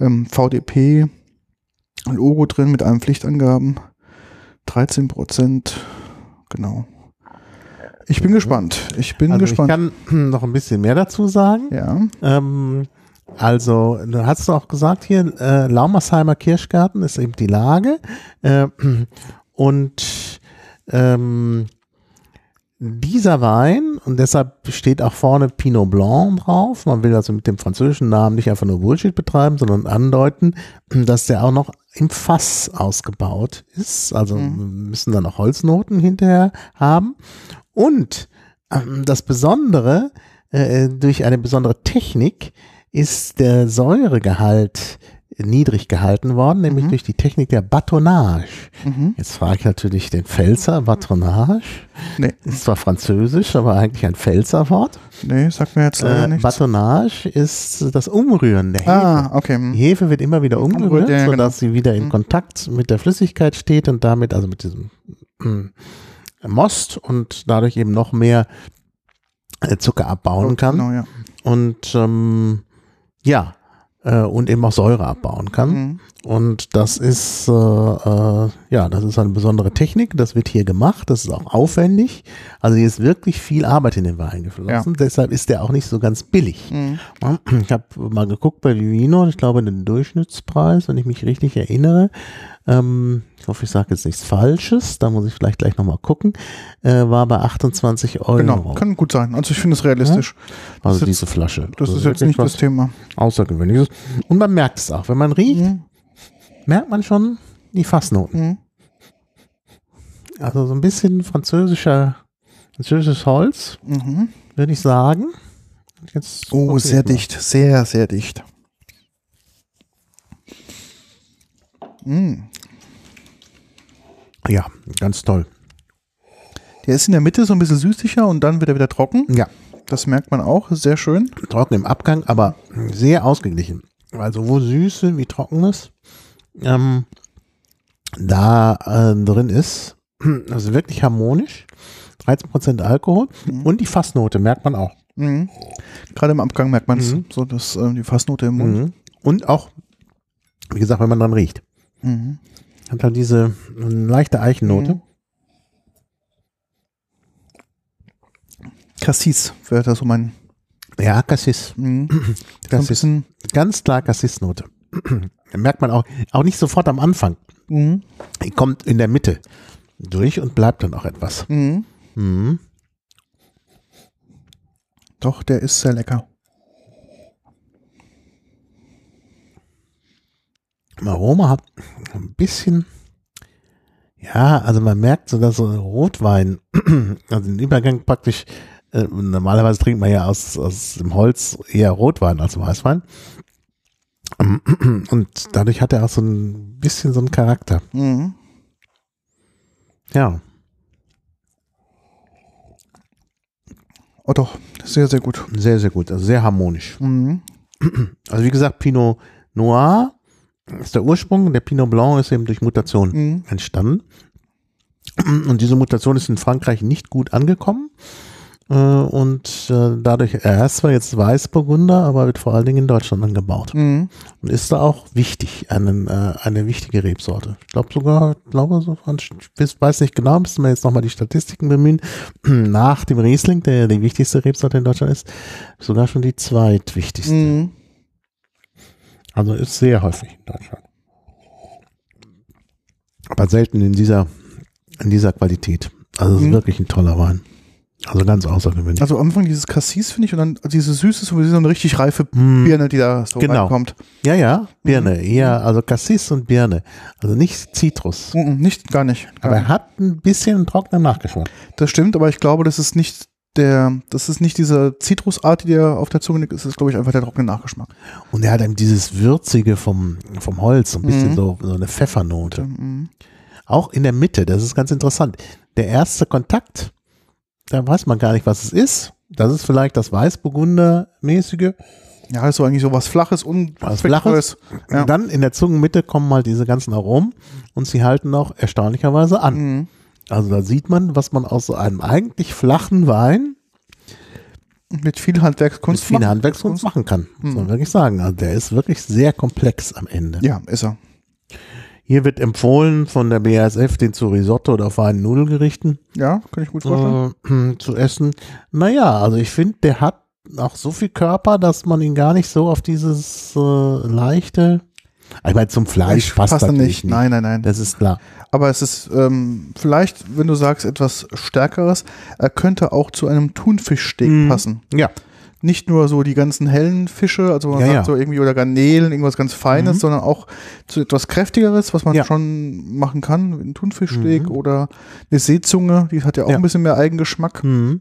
ähm, VDP-Logo drin, mit einem Pflichtangaben. 13 Prozent, genau. Ich bin gespannt. Ich bin Also gespannt. ich kann noch ein bisschen mehr dazu sagen. ja. Ähm, also, du hast auch gesagt hier, äh, Laumersheimer Kirschgarten ist eben die Lage. Äh, und ähm, dieser Wein, und deshalb steht auch vorne Pinot Blanc drauf, man will also mit dem französischen Namen nicht einfach nur Bullshit betreiben, sondern andeuten, dass der auch noch im Fass ausgebaut ist. Also wir müssen dann auch Holznoten hinterher haben. Und ähm, das Besondere, äh, durch eine besondere Technik, ist der Säuregehalt niedrig gehalten worden, nämlich durch die Technik der Batonnage. Mhm. Jetzt frage ich natürlich den Pfälzer, Batonnage. Nee, Ist zwar französisch, aber eigentlich ein Pfälzer Wort. nee, sagt mir jetzt leider Äh, nichts. Batonnage ist das Umrühren der Hefe. Ah, okay. Die Hefe wird immer wieder umgerührt, Umgerührt, ja, genau. sodass sie wieder in Mhm. Kontakt mit der Flüssigkeit steht und damit, also mit diesem mm, Most und dadurch eben noch mehr äh, Zucker abbauen kann. Genau, ja. Und ähm, ja, äh, und eben auch Säure abbauen kann. Mhm. Und das ist, äh, äh, ja, das ist eine besondere Technik. Das wird hier gemacht. Das ist auch aufwendig. Also hier ist wirklich viel Arbeit in den Wein geflossen. Deshalb ist der auch nicht so ganz billig. Mhm. Ich habe mal geguckt bei Vivino. Ich glaube, den Durchschnittspreis, wenn ich mich richtig erinnere. Ähm, ich hoffe, ich sage jetzt nichts Falsches. Da muss ich vielleicht gleich nochmal gucken. Äh, war bei 28 Euro. Genau, kann gut sein. Also ich finde es realistisch. also das ist diese Flasche. Das Also ist jetzt nicht das Thema. Außergewöhnliches. Und man merkt es auch. Wenn man riecht, Mhm. merkt man schon die Fassnoten. Mhm. Also so ein bisschen französischer, französisches Holz, Mhm. würde ich sagen. Jetzt Oh, sehr mal. dicht, sehr, sehr dicht. Mhm. Ja, ganz toll. Der ist in der Mitte so ein bisschen süßlicher und dann wird er wieder trocken. Ja, Das merkt man auch, sehr schön. trocken im Abgang, aber sehr ausgeglichen. Weil sowohl Süße wie Trockenes ähm, da äh, drin ist. Also wirklich harmonisch. 13% Alkohol und die Fassnote merkt man auch. Mhm. Gerade im Abgang merkt man es, Mhm. so dass äh, die Fassnote im Mund. Mhm. Und auch, wie gesagt, wenn man dran riecht. Mhm. Hat halt diese leichte Eichennote. Mhm. Cassis wäre da so mein. Ja, Cassis. Mhm. Cassis. Ganz klar Cassis-Note. merkt man auch, auch nicht sofort am Anfang. Mhm. Die kommt in der Mitte durch und bleibt dann auch etwas. Mhm. Mhm. Doch, der ist sehr lecker. Aroma hat ein bisschen, ja, also man merkt so, dass so Rotwein, also den Übergang praktisch, äh, normalerweise trinkt man ja aus, aus dem Holz eher Rotwein als Weißwein. Und dadurch hat er auch so ein bisschen so einen Charakter. Mhm. Ja. Oh doch, sehr, sehr gut. Sehr, sehr gut. Also sehr harmonisch. Mhm. Also wie gesagt, Pinot Noir ist der Ursprung. Der Pinot Blanc ist eben durch Mutation Mhm. entstanden. Und diese Mutation ist in Frankreich nicht gut angekommen. Äh, Und äh, dadurch, er ist zwar jetzt Weißburgunder, aber wird vor allen Dingen in Deutschland angebaut. Mhm. Und ist da auch wichtig, einen, äh, eine wichtige Rebsorte. Ich glaube sogar, ich glaube, so, ich weiß nicht genau, müssen wir jetzt nochmal die Statistiken bemühen. Nach dem Riesling, der die wichtigste Rebsorte in Deutschland ist, sogar schon die zweitwichtigste. Mhm. Also ist sehr häufig in Deutschland. Aber selten in dieser, in dieser Qualität. Also es ist Mhm. wirklich ein toller Wein. Also ganz außergewöhnlich. Also am Anfang dieses Cassis finde ich und dann diese Süße, so eine richtig reife Mm, Birne, die da so Genau. reinkommt. ja, ja, Birne. Mhm. Eher, also Cassis und Birne. Also nicht Zitrus. Mhm, nicht, gar nicht. Gar Aber er hat ein bisschen trockenen Nachgeschmack. Das stimmt, aber ich glaube, das ist nicht der, das ist nicht diese Zitrusart, die dir auf der Zunge liegt, es ist, glaube ich, einfach der trockene Nachgeschmack. Und er hat eben dieses Würzige vom, vom Holz, so ein bisschen Mhm. so, so eine Pfeffernote. Mhm. Auch in der Mitte, das ist ganz interessant. Der erste Kontakt, da weiß man gar nicht, was es ist. Das ist vielleicht das Weißburgunder-mäßige. Ja, ist so eigentlich so was Flaches und Was Flaches. Ja. Und dann in der Zungenmitte kommen halt diese ganzen Aromen und sie halten auch erstaunlicherweise an. Mhm. Also da sieht man, was man aus so einem eigentlich flachen Wein Mit viel mit Handwerkskunst. viel machen. Handwerkskunst machen kann. Muss man Mhm. wirklich sagen. Also der ist wirklich sehr komplex am Ende. Ja, ist er. Hier wird empfohlen von der BASF, den zu Risotto oder feinen Nudelgerichten Ja, kann ich gut vorstellen. äh, zu essen. Naja, also ich finde, der hat auch so viel Körper, dass man ihn gar nicht so auf dieses äh, leichte. Ich meine, zum Fleisch passt, passt er natürlich nicht. nicht. Nein, nein, nein. Das ist klar. Aber es ist ähm, vielleicht, wenn du sagst, etwas Stärkeres, er könnte auch zu einem Thunfischsteak Mhm. passen. Ja. Nicht nur so die ganzen hellen Fische, also man Ja, sagt ja. so irgendwie oder Garnelen, irgendwas ganz Feines, Mhm. sondern auch zu etwas Kräftigeres, was man Ja. schon machen kann, ein Thunfischsteak Mhm. oder eine Seezunge, die hat ja auch Ja. ein bisschen mehr Eigengeschmack. Mhm.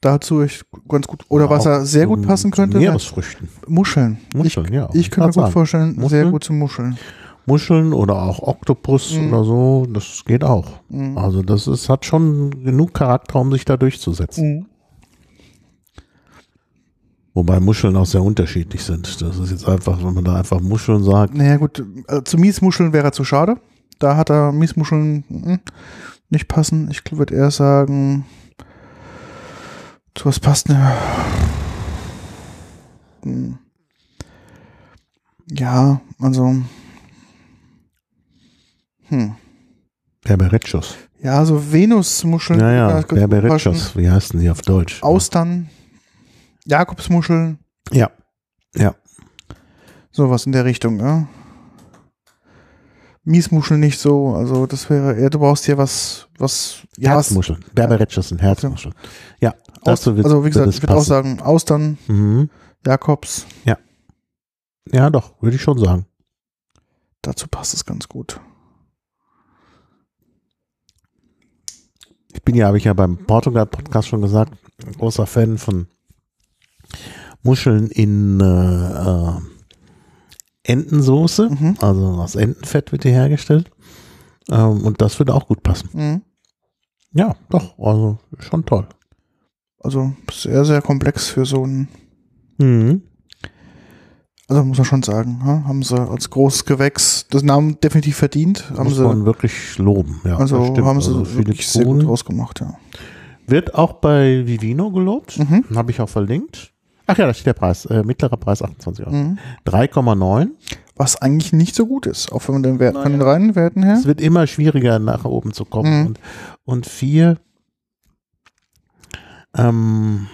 Dazu ich ganz gut. Oder was Auch er sehr gut passen könnte, Meeresfrüchten. Muscheln. Muscheln, ja. Ich, ich könnte mir gut sagen. vorstellen, sehr Muscheln? gut zu Muscheln. Muscheln oder auch Oktopus Mhm. oder so, das geht auch. Mhm. Also das ist, hat schon genug Charakter, um sich da durchzusetzen. Mhm. Wobei Muscheln auch sehr unterschiedlich sind. Das ist jetzt einfach, wenn man da einfach Muscheln sagt. Naja, gut, äh, zu Miesmuscheln wäre er zu schade. Da hat er Miesmuscheln mm, nicht passen. Ich würde eher sagen, zu was passt ne? Ja, also. Hm. Berberechos. Ja, so Venusmuscheln. Ja, ja, passen. Berberechos. Wie heißen die auf Deutsch? Austern. Jakobsmuscheln. Ja. Ja. Sowas in der Richtung, ja. Miesmuscheln nicht so, also das wäre eher, du brauchst hier was, was, ja, Herzmuscheln. Berberechos sind Herzmuscheln. Ja. Aus, also wie gesagt, ich würde auch sagen, Austern, Mhm. Jakobs, Ja, doch, würde ich schon sagen. dazu passt es ganz gut. Ich bin ja, habe ich ja beim Portugal-Podcast schon gesagt, ein großer Fan von Muscheln in äh, äh, Entensoße. Mhm. Also aus Entenfett wird die hergestellt. Ähm, und das würde auch gut passen. Mhm. Ja, doch, also schon toll. Also sehr, sehr komplex für so ein, Mhm. also muss man schon sagen, ja, haben sie als großes Gewächs das Namen definitiv verdient, haben Muss sie, man wirklich loben. Ja, also stimmt. haben sie Also wirklich sehr gut ausgemacht, ja. Wird auch bei Vivino gelobt. Mhm. Habe ich auch verlinkt. Ach ja, da steht der Preis. Äh, mittlerer Preis 28 Euro. Mhm. 3,9. Was eigentlich nicht so gut ist, auch wenn man den Wert von den reinen Werten her. Es wird immer schwieriger, nach oben zu kommen. Mhm. Und, und vier, ähm,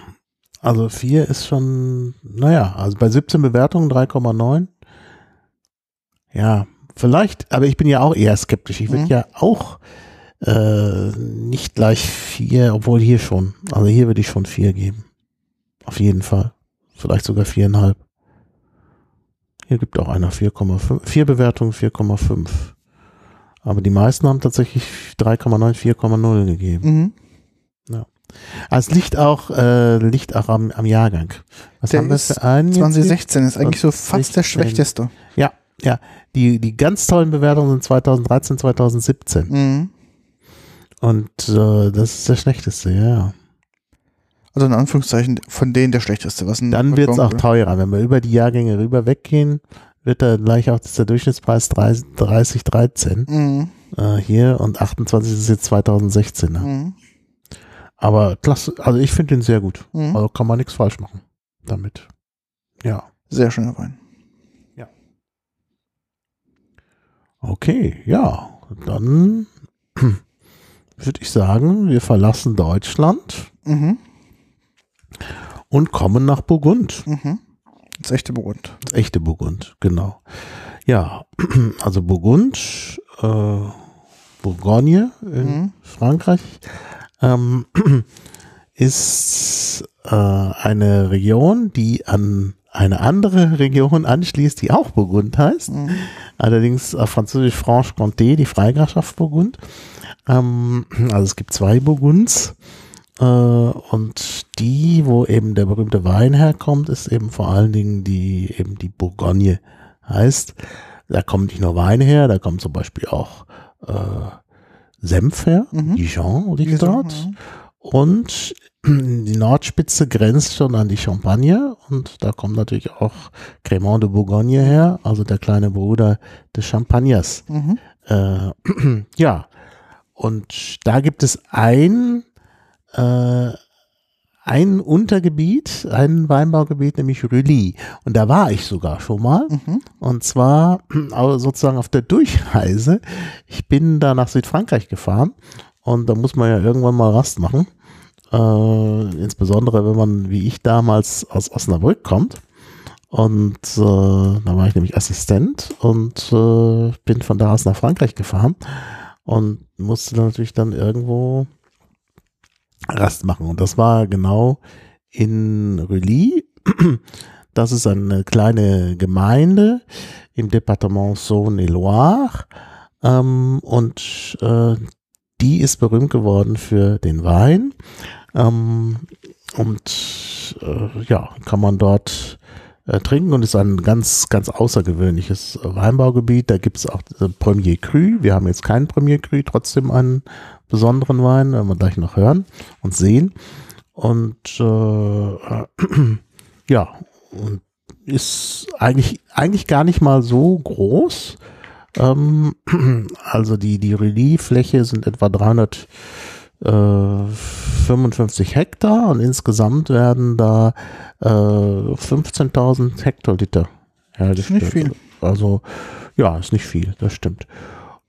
also vier ist schon, naja, also bei 17 Bewertungen 3,9. Ja, vielleicht, aber ich bin ja auch eher skeptisch. Ich würde Mhm. ja auch äh, nicht gleich vier, obwohl hier schon. Also hier würde ich schon vier geben. Auf jeden Fall. Vielleicht sogar viereinhalb. Hier gibt auch einer 4,5. Vier Bewertungen 4,5. Aber die meisten haben tatsächlich 3,9, 4,0 gegeben. Mhm. Also es liegt auch, äh, liegt auch am, am Jahrgang. Was Der haben wir für einen jetzt hier? 2016 ist eigentlich so fast der 2016. schlechteste. Ja, ja. Die, die ganz tollen Bewertungen sind 2013, 2017. Mhm. Und äh, das ist der schlechteste, ja. Also in Anführungszeichen von denen der schlechteste. Was Dann wird es auch teurer. Wenn wir über die Jahrgänge rüber weggehen, wird da gleich auch der Durchschnittspreis 30, 30 13 Mhm. äh, hier und 28 ist jetzt 2016. Ne? Mhm. Aber klasse, also ich finde den sehr gut. Mhm. Also kann man nichts falsch machen damit. Ja. Sehr schöner Wein. Okay, ja. Dann würde ich sagen, wir verlassen Deutschland Mhm. und kommen nach Burgund. Mhm. Das echte Burgund. Das echte Burgund, genau. Ja, also Burgund, äh, Bourgogne in Mhm. Frankreich, ähm, ist äh, eine Region, die an eine andere Region anschließt, die auch Burgund heißt. Mhm. Allerdings auf Französisch Franche-Comté, die Freigrafschaft Burgund. Ähm, also es gibt zwei Burgunds. Äh, und die, wo eben der berühmte Wein herkommt, ist eben vor allen Dingen die, eben die Bourgogne heißt. Da kommt nicht nur Wein her, da kommt zum Beispiel auch äh, Senf her, Mhm. Dijon liegt Dijon, dort. ja. Und die Nordspitze grenzt schon an die Champagne und da kommt natürlich auch Cremant de Bourgogne her, also der kleine Bruder des Champagners. Mhm. Äh, ja, und da gibt es ein, äh, ein Untergebiet, ein Weinbaugebiet, nämlich Rully. Und da war ich sogar schon mal. Mhm. Und zwar sozusagen auf der Durchreise. Ich bin da nach Südfrankreich gefahren und da muss man ja irgendwann mal Rast machen. Äh, insbesondere wenn man, wie ich damals, aus Osnabrück kommt. Und äh, da war ich nämlich Assistent und äh, bin von da aus nach Frankreich gefahren und musste natürlich dann irgendwo Rast machen. Und das war genau in Rully. Das ist eine kleine Gemeinde im Departement Saône-et-Loire. Ähm, und äh, die ist berühmt geworden für den Wein. Ähm, und äh, ja, kann man dort äh, trinken und ist ein ganz, ganz außergewöhnliches Weinbaugebiet. Da gibt es auch äh, Premier Cru. Wir haben jetzt keinen Premier Cru, trotzdem einen besonderen Wein, werden wir gleich noch hören und sehen. Und äh, ja, und ist eigentlich, eigentlich gar nicht mal so groß. Ähm, also die, die Relieffläche sind etwa 355 Hektar und insgesamt werden da äh, 15.000 Hektoliter hergestellt. nicht viel. Also ja, ist nicht viel, das stimmt.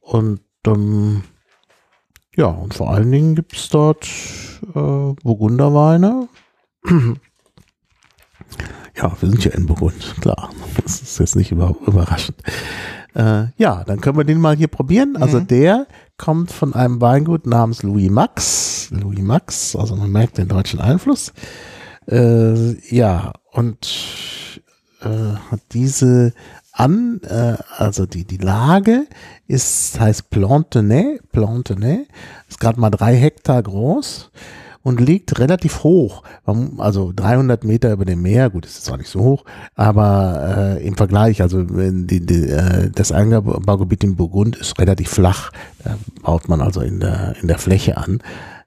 Und ähm, ja, und vor allen Dingen gibt es dort äh, Burgunderweine. Ja, wir sind ja in Burgund, klar. Das ist jetzt nicht über, überraschend. Äh, ja, dann können wir den mal hier probieren. Also Mhm. der kommt von einem Weingut namens Louis Max. Louis Max, also man merkt den deutschen Einfluss. Äh, ja, und äh, hat diese an, äh, also die, die Lage ist, heißt Plantenay, Plantenay, ist gerade mal drei Hektar groß und liegt relativ hoch, also 300 Meter über dem Meer, gut, ist zwar nicht so hoch, aber äh, im Vergleich, also wenn die, die, äh, das Anbaugebiet in Burgund ist relativ flach, da baut man also in der, in der Fläche an,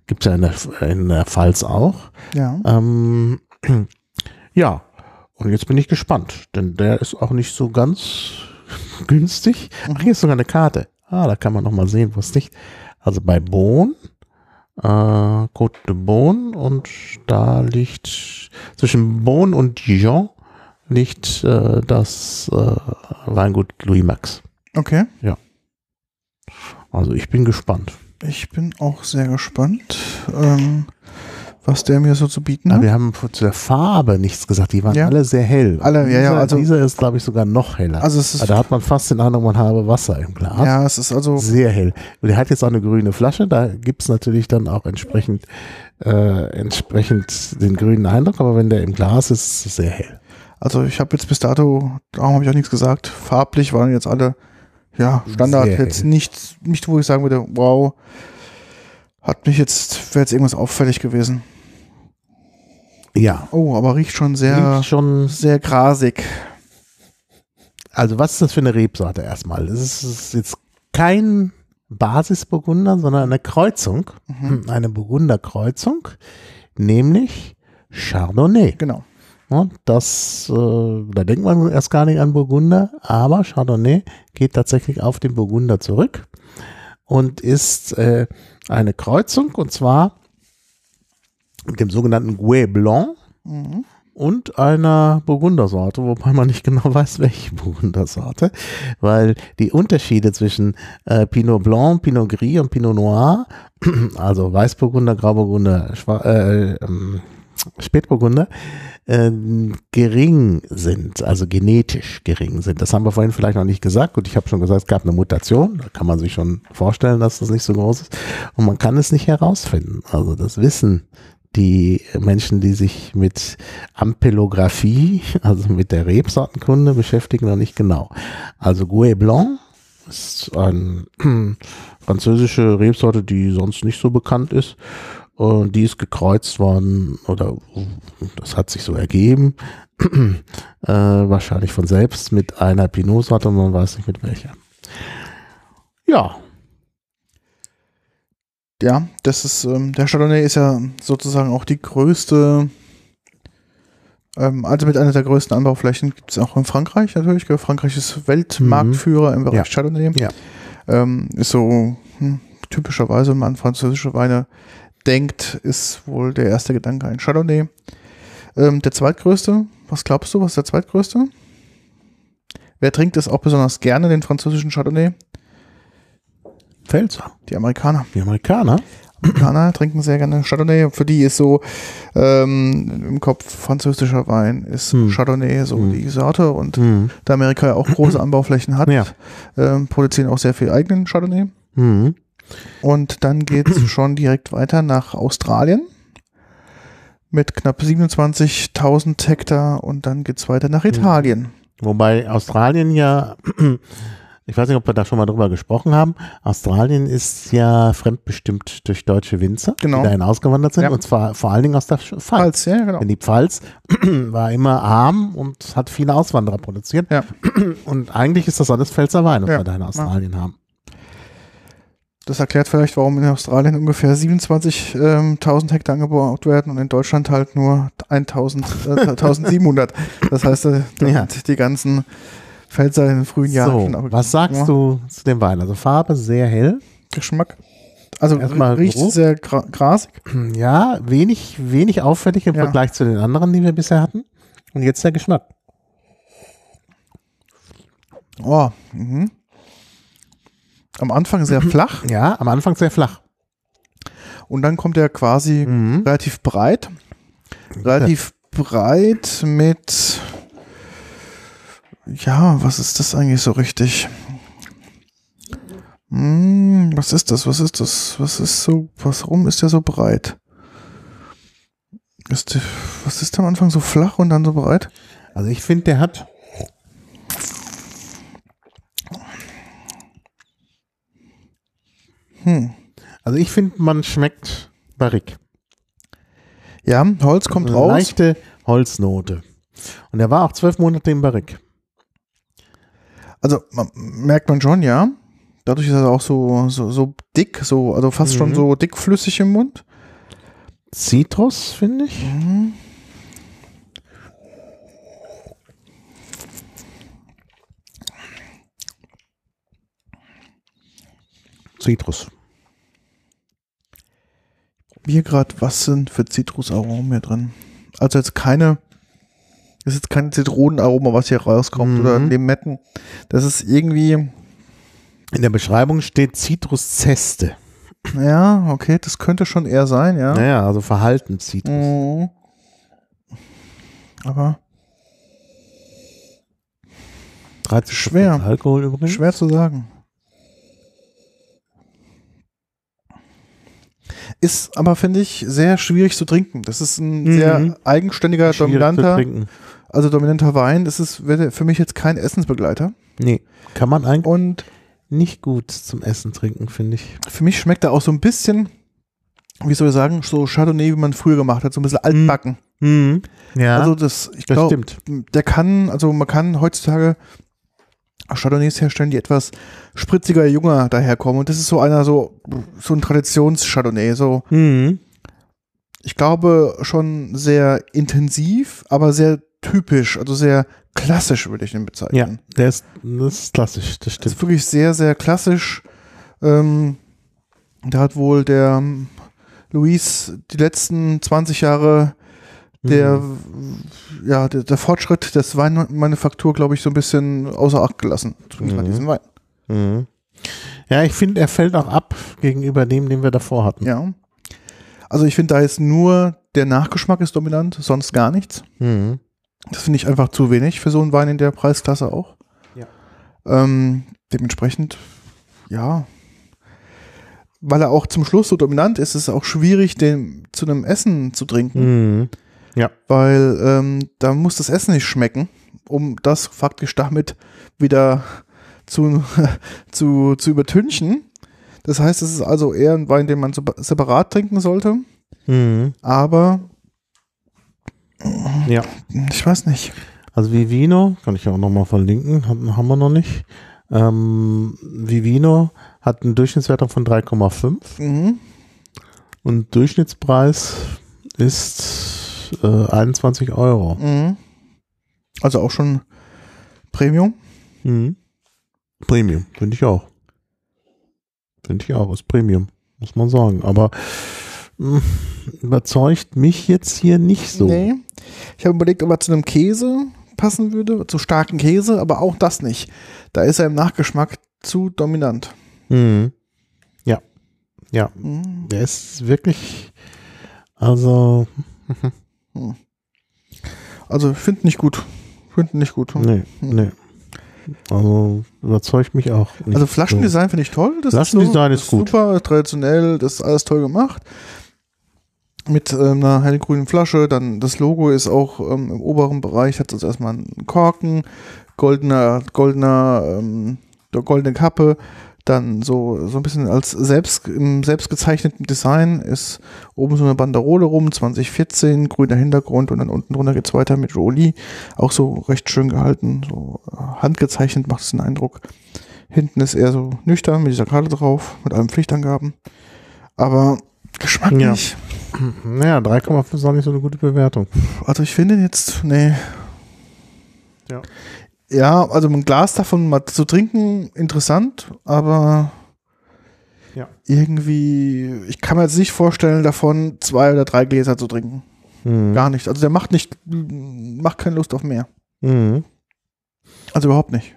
gibt es ja in der, in der Pfalz auch. Ja. Ähm, ja, und jetzt bin ich gespannt, denn der ist auch nicht so ganz günstig. Ach, hier ist sogar eine Karte. Ah, da kann man nochmal sehen, wo es liegt. Also bei Beaune, äh, Côte de Beaune und da liegt zwischen Beaune und Dijon liegt äh, das äh, Weingut Louis Max. Okay. Also ich bin gespannt. Ich bin auch sehr gespannt. Ähm, was der mir so zu bieten Aber hat. wir haben zu der Farbe nichts gesagt. Die waren Ja. alle sehr hell. Alle, ja, ja, Dieser, also- dieser ist, glaube ich, sogar noch heller. Also es ist, da hat man fast den Eindruck, man habe Wasser im Glas. ja, es ist also, Sehr hell. Und er hat jetzt auch eine grüne Flasche. Da gibt es natürlich dann auch entsprechend, äh, entsprechend den grünen Eindruck. Aber wenn der im Glas ist, ist es sehr hell. also ich habe jetzt bis dato, darum habe ich auch nichts gesagt, farblich waren jetzt alle, ja, Standard, Sehr jetzt hell. nicht, nicht, wo ich sagen würde, wow, hat mich jetzt, wäre jetzt irgendwas auffällig gewesen. Ja. Oh, aber riecht schon sehr, Riecht schon sehr grasig. Also was ist das für eine Rebsorte erstmal? Es ist jetzt kein Basisburgunder, sondern eine Kreuzung, Mhm. eine Burgunderkreuzung, nämlich Chardonnay. Genau. Das, äh, da denkt man erst gar nicht an Burgunder, aber Chardonnay geht tatsächlich auf den Burgunder zurück und ist äh, eine Kreuzung und zwar dem sogenannten Gouais Blanc Mhm. und einer Burgundersorte, wobei man nicht genau weiß, welche Burgundersorte, weil die Unterschiede zwischen äh, Pinot Blanc, Pinot Gris und Pinot Noir, also Weißburgunder, Grauburgunder, Schwa äh, ähm, Spätburgunder, äh, gering sind, also genetisch gering sind. Das haben wir vorhin vielleicht noch nicht gesagt. Gut, ich habe schon gesagt, es gab eine Mutation. Da kann man sich schon vorstellen, dass das nicht so groß ist. Und man kann es nicht herausfinden. Also das wissen die Menschen, die sich mit Ampelographie, also mit der Rebsortenkunde beschäftigen, noch nicht genau. Also Gouais Blanc ist eine französische Rebsorte, die sonst nicht so bekannt ist. Und die ist gekreuzt worden, oder das hat sich so ergeben, äh, wahrscheinlich von selbst mit einer Pinot-Sorte, man weiß nicht mit welcher. Ja, Ja, das ist, ähm, der Chardonnay ist ja sozusagen auch die größte, ähm, also mit einer der größten Anbauflächen gibt es auch in Frankreich natürlich. Frankreich ist Weltmarktführer im Bereich Ja. Chardonnay. Ja. Ähm, ist so hm, typischerweise, wenn man an französische Weine denkt, ist wohl der erste Gedanke ein Chardonnay. Ähm, der zweitgrößte, was glaubst du, was ist der zweitgrößte? Wer trinkt es auch besonders gerne, den französischen Chardonnay? Pfälzer, Die Amerikaner. die Amerikaner. Amerikaner trinken sehr gerne Chardonnay. Für die ist so ähm, im Kopf französischer Wein ist Hm. Chardonnay so Hm. die Sorte und Mhm. da Amerika ja auch große Anbauflächen hat, Ja. ähm, produzieren auch sehr viel eigenen Chardonnay. Mhm. Und dann geht es schon direkt weiter nach Australien mit knapp 27.000 Hektar und dann geht es weiter nach Hm. Italien. Wobei Australien ja, ich weiß nicht, ob wir da schon mal drüber gesprochen haben, Australien ist ja fremdbestimmt durch deutsche Winzer, Genau. die dahin ausgewandert sind, Ja. und zwar vor allen Dingen aus der Pfalz. Pfalz, ja, genau. Denn die Pfalz war immer arm und hat viele Auswanderer produziert. Ja. Und eigentlich ist das alles Pfälzer Wein, was Ja. wir da in Australien haben. Das erklärt vielleicht, warum in Australien ungefähr 27.000 Hektar angebaut werden und in Deutschland halt nur 1.000, äh, 1.700. Das heißt, äh, Ja. die ganzen Pfälzer in den frühen Jahren So, schon ab- was sagst ja, du zu dem Wein? Also Farbe sehr hell. Geschmack. Also Erstmal riecht Geruch. sehr gra grasig. Ja, wenig, wenig auffällig im Ja. Vergleich zu den anderen, die wir bisher hatten. Und jetzt der Geschmack. Oh, mhm. Am Anfang sehr flach Ja, am Anfang sehr flach. und dann kommt er quasi Mhm. relativ breit. Relativ breit mit, ja, was ist das eigentlich so richtig? Hm, was ist das? Was ist das? Was ist so, warum ist der so breit? Ist, was ist der am Anfang so flach und dann so breit? Also ich finde, der hat Hm. Also ich finde, man schmeckt Barrique. Ja, Holz kommt Eine raus. Leichte Holznote. Und er war auch zwölf Monate im Barrique. Also man, merkt man schon, ja. Dadurch ist er auch so, so, so dick, so, also fast schon Mhm. so dickflüssig im Mund. Zitrus, finde ich. Mhm. Zitrus. Hier gerade, was sind für Zitrusaromen hier drin? Also jetzt keine, ist jetzt kein Zitronenaroma, was hier rauskommt Mhm. oder Limetten. Das ist irgendwie, In der Beschreibung steht Zitruszeste. Ja, okay, das könnte schon eher sein, ja. Naja, also Verhaltenszitrus. Mhm. Aber 13 Schwer. Alkohol übrigens. schwer zu sagen. Ist aber, finde ich, sehr schwierig zu trinken. Das ist ein Mhm. sehr eigenständiger, Schwierig zu dominanter, trinken. Also dominanter Wein. Das ist für mich jetzt kein Essensbegleiter. Nee, kann man eigentlich Und nicht gut zum Essen trinken, finde ich. für mich schmeckt er auch so ein bisschen, wie soll ich sagen, so Chardonnay, wie man früher gemacht hat, so ein bisschen altbacken. Mhm. Ja, Also das, ich das glaube, stimmt. der kann, also man kann heutzutage Chardonnays herstellen, die etwas spritziger, junger daherkommen. Und das ist so einer, so, so ein Traditions-Chardonnay. So, Mhm. ich glaube, schon sehr intensiv, aber sehr typisch, also sehr klassisch, würde ich ihn Ja, bezeichnen. der ist, das ist klassisch, das Das stimmt. ist wirklich sehr, sehr klassisch. Ähm, da hat wohl der ähm, Luis die letzten 20 Jahre der, Mhm. ja, der, der Fortschritt des Weinmanufaktur, glaube ich, so ein bisschen außer Acht gelassen. Zumindest bei Mhm. diesem Wein. Mhm. Ja, ich finde, er fällt auch ab gegenüber dem, den wir davor hatten. Ja. Also ich finde, da ist nur der Nachgeschmack ist dominant, sonst gar nichts. Mhm. Das finde ich einfach zu wenig für so einen Wein in der Preisklasse auch. Ja. Ähm, dementsprechend, ja. Weil er auch zum Schluss so dominant ist, ist es auch schwierig, den zu einem Essen zu trinken, Mhm. weil ähm, da muss das Essen nicht schmecken, um das faktisch damit wieder zu, zu, zu übertünchen. Das heißt, es ist also eher ein Wein, den man separat trinken sollte, Mhm. aber Ja. ich weiß nicht. Also Vivino, kann ich ja auch nochmal verlinken, haben, wir noch nicht. Ähm, Vivino hat einen Durchschnittswert von 3,5 Mhm. und Durchschnittspreis ist äh, 21 Euro. Mhm. Also auch schon Premium. Mhm. Premium, finde ich auch. Finde ich auch, ist Premium, muss man sagen. Aber überzeugt mich jetzt hier nicht so. Nee. Ich habe überlegt, ob er zu einem Käse passen würde, zu starken Käse, aber auch das nicht. Da ist er im Nachgeschmack zu dominant. Mhm. Ja, ja, Mhm. der ist wirklich, also, Also ich finde nicht gut. Finde nicht gut. nee, nee. Also überzeugt mich auch nicht. Also so. Flaschendesign finde ich toll. Das Flaschendesign ist, ist so, gut. Super traditionell, das ist alles toll gemacht. Mit ähm, einer hellgrünen Flasche, dann das Logo ist auch ähm, im oberen Bereich, hat also erstmal einen Korken, goldener, goldener, ähm, goldene Kappe, dann so, so ein bisschen als selbst, im selbst gezeichneten Design ist oben so eine Banderole rum, 2014, grüner Hintergrund und dann unten drunter geht's weiter mit Jolie, auch so recht schön gehalten, so äh, handgezeichnet macht es den Eindruck. Hinten ist eher so nüchtern mit dieser Karte drauf, mit allen Pflichtangaben. Aber geschmacklich, Naja, 3,5 ist auch nicht so eine gute Bewertung. also ich finde jetzt, nee. Ja. Ja, also ein Glas davon mal zu trinken, interessant, aber Ja. irgendwie, ich kann mir jetzt nicht vorstellen, davon zwei oder drei Gläser zu trinken. Mhm. Gar nicht. Also der macht nicht, macht keine Lust auf mehr. Mhm. Also überhaupt nicht.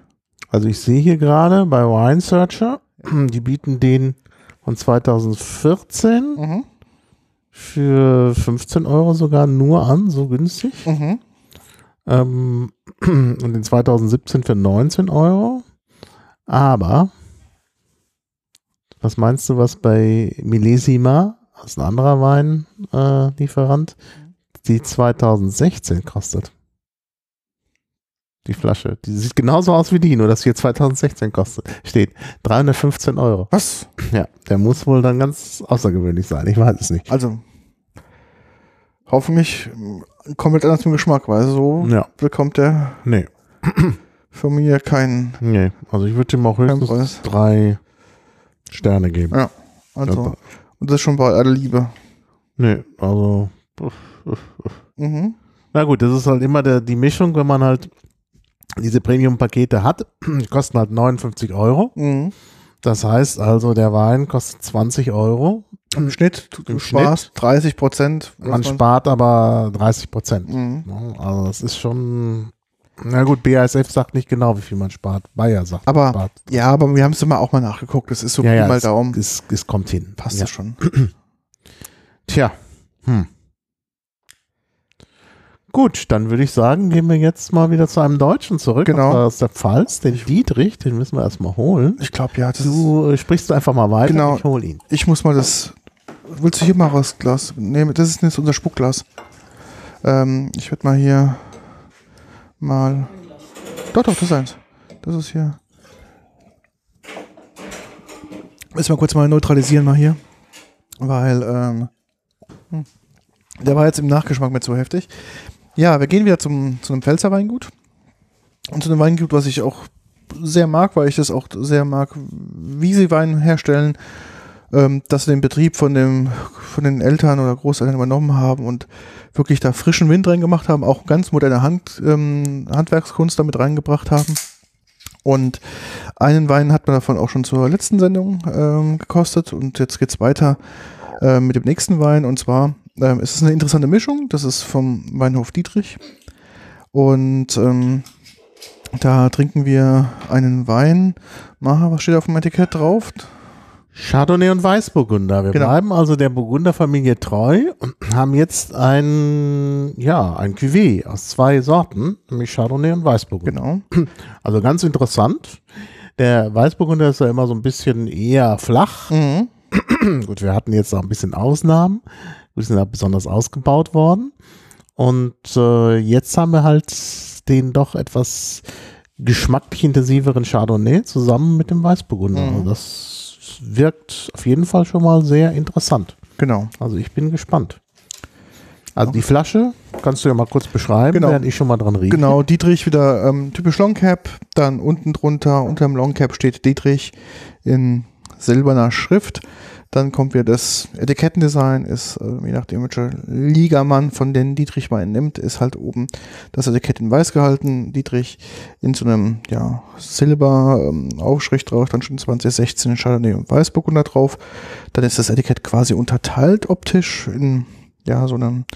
Also ich sehe hier gerade bei Wine Searcher, die bieten den von 2014 Mhm. Für 15 Euro sogar nur an, so günstig. Mhm. Ähm, und den 2017 für 19 Euro. Aber, was meinst du, was bei Millesima, das ist ein anderer Weinlieferant, äh, Lieferant, die 2016 kostet? Die Flasche. Die sieht genauso aus wie die, nur dass hier 2016 kostet. Steht 315 Euro. Was? Ja, der muss wohl dann ganz außergewöhnlich sein. Ich weiß es nicht. Also, hoffentlich äh, komplett anders im Geschmack, weil so Ja, bekommt der nee, von mir keinen. nee. Also ich würde ihm auch höchstens drei Sterne geben. Ja. Also, und das ist schon bei aller Liebe. Nee, also. Mhm. Na gut, das ist halt immer der, die Mischung, wenn man halt diese Premium-Pakete hat. Die kosten halt 59 Euro. Mhm. Das heißt also, der Wein kostet 20 Euro. Im Schnitt, Im sparst 30 Prozent. Man spart aber 30 Prozent. Mhm. Also das ist schon Na gut, BASF sagt nicht genau, wie viel man spart. Bayer sagt, man Aber spart. ja, aber wir haben es immer auch mal nachgeguckt. Das ist so ja, ja, mal es, Daumen. es, es kommt hin. Passt ja. schon. Tja. Hm. Gut, dann würde ich sagen, gehen wir jetzt mal wieder zu einem Deutschen zurück. Genau. Aus der Pfalz, den Dietrich, den müssen wir erstmal holen. Ich glaube, ja, das Du äh, sprichst einfach mal weiter, Genau. ich hole ihn. ich muss mal das. Willst du hier mal das Glas nehmen? Das ist jetzt unser Spuckglas. Ähm, ich werde mal hier mal. Doch, doch, das ist eins. Das ist hier. Müssen wir kurz mal neutralisieren mal hier. Weil, ähm, hm, der war jetzt im Nachgeschmack mir zu heftig. Ja, wir gehen wieder zum, zu einem Pfälzer Weingut. Und zu einem Weingut, was ich auch sehr mag, weil ich das auch sehr mag, wie sie Wein herstellen, ähm, dass sie den Betrieb von, dem, von den Eltern oder Großeltern übernommen haben und wirklich da frischen Wind reingemacht haben, auch ganz moderne Hand, ähm, Handwerkskunst damit reingebracht haben. Und einen Wein hat man davon auch schon zur letzten Sendung ähm, gekostet und jetzt geht's weiter ähm, mit dem nächsten Wein und zwar ähm, ist es eine interessante Mischung, das ist vom Weinhof Dietrich und ähm, da trinken wir einen Wein. Maha, was steht auf dem Etikett drauf? Chardonnay und Weißburgunder. Wir Genau. bleiben also der Burgunderfamilie treu und haben jetzt ein, ja, ein Cuvée aus zwei Sorten, nämlich Chardonnay und Weißburgunder. Genau. Also ganz interessant. Der Weißburgunder ist ja immer so ein bisschen eher flach. Mhm. Gut, wir hatten jetzt auch ein bisschen Ausnahmen. Wir sind da besonders ausgebaut worden. Und äh, jetzt haben wir halt den doch etwas geschmacklich intensiveren Chardonnay zusammen mit dem Weißburgunder. Mhm. Also das wirkt auf jeden Fall schon mal sehr interessant. Genau. Also ich bin gespannt. Also die Flasche kannst du ja mal kurz beschreiben, Genau. während ich schon mal dran rieche. Genau, Dietrich wieder ähm, typisch Longcap. Dann unten drunter, unter dem Longcap steht Dietrich in silberner Schrift. Dann kommt wieder das Etikettendesign, ist, äh, je nachdem, welcher Liga man von den Dietrich-Weinen nimmt, ist halt oben das Etikett in weiß gehalten. Dietrich in so einem, ja, Silber-Aufschrift drauf, dann schon 2016 Chardonnay und Weißburgunder drauf. Dann ist das Etikett quasi unterteilt optisch in, ja, so einem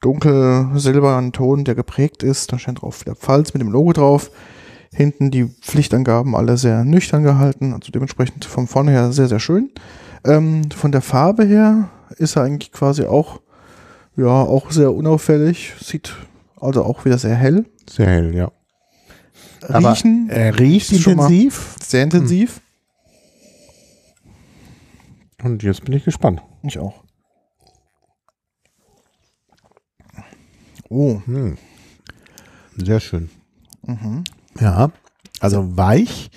dunkel-silbernen Ton, der geprägt ist. Da steht drauf wieder Pfalz mit dem Logo drauf. Hinten die Pflichtangaben alle sehr nüchtern gehalten, also dementsprechend von vorne her sehr, sehr schön. Ähm, von der Farbe her ist er eigentlich quasi auch, ja, auch sehr unauffällig. Sieht also auch wieder sehr hell. Sehr hell, ja. Aber Riechen er riecht ist schon mal- intensiv. sehr intensiv. Und jetzt bin ich gespannt. Ich auch. Oh, Hm. Sehr schön. mhm. Ja, also weich,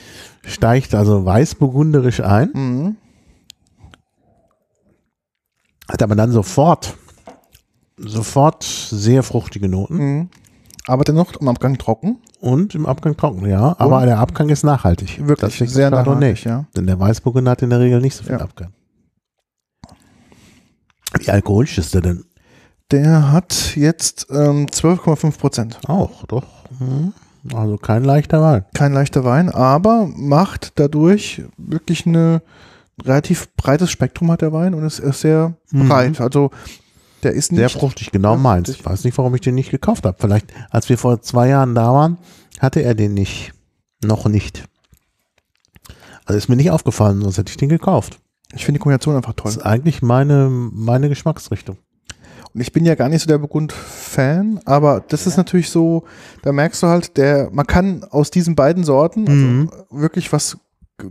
steigt also weißburgunderisch ein, Mhm. Hat aber dann sofort, sofort sehr fruchtige Noten Mhm. Aber dennoch am Abgang trocken. und im Abgang trocken, ja. Aber der Abgang ist nachhaltig. Wirklich Das sehr nachhaltig, ja. Denn der Weißburgunder hat in der Regel nicht so viel Ja. Abgang. Wie alkoholisch ist der denn? Der hat jetzt ähm, 12,5 Prozent. Auch, doch. Hm. Also kein leichter Wein. Kein leichter Wein, aber macht dadurch wirklich eine relativ breites Spektrum hat der Wein und es ist sehr Mhm. breit. Also der ist Sehr nicht fruchtig, genau Ja, meins. Ich weiß nicht, warum ich den nicht gekauft habe. Vielleicht, als wir vor zwei Jahren da waren, hatte er den nicht. Noch nicht. Also ist mir nicht aufgefallen, sonst hätte ich den gekauft. Ich finde die Kombination einfach toll. Das ist eigentlich meine, meine Geschmacksrichtung. Und ich bin ja gar nicht so der Burgund-Fan, aber das ist natürlich so, da merkst du halt, der, man kann aus diesen beiden Sorten Mhm. also wirklich was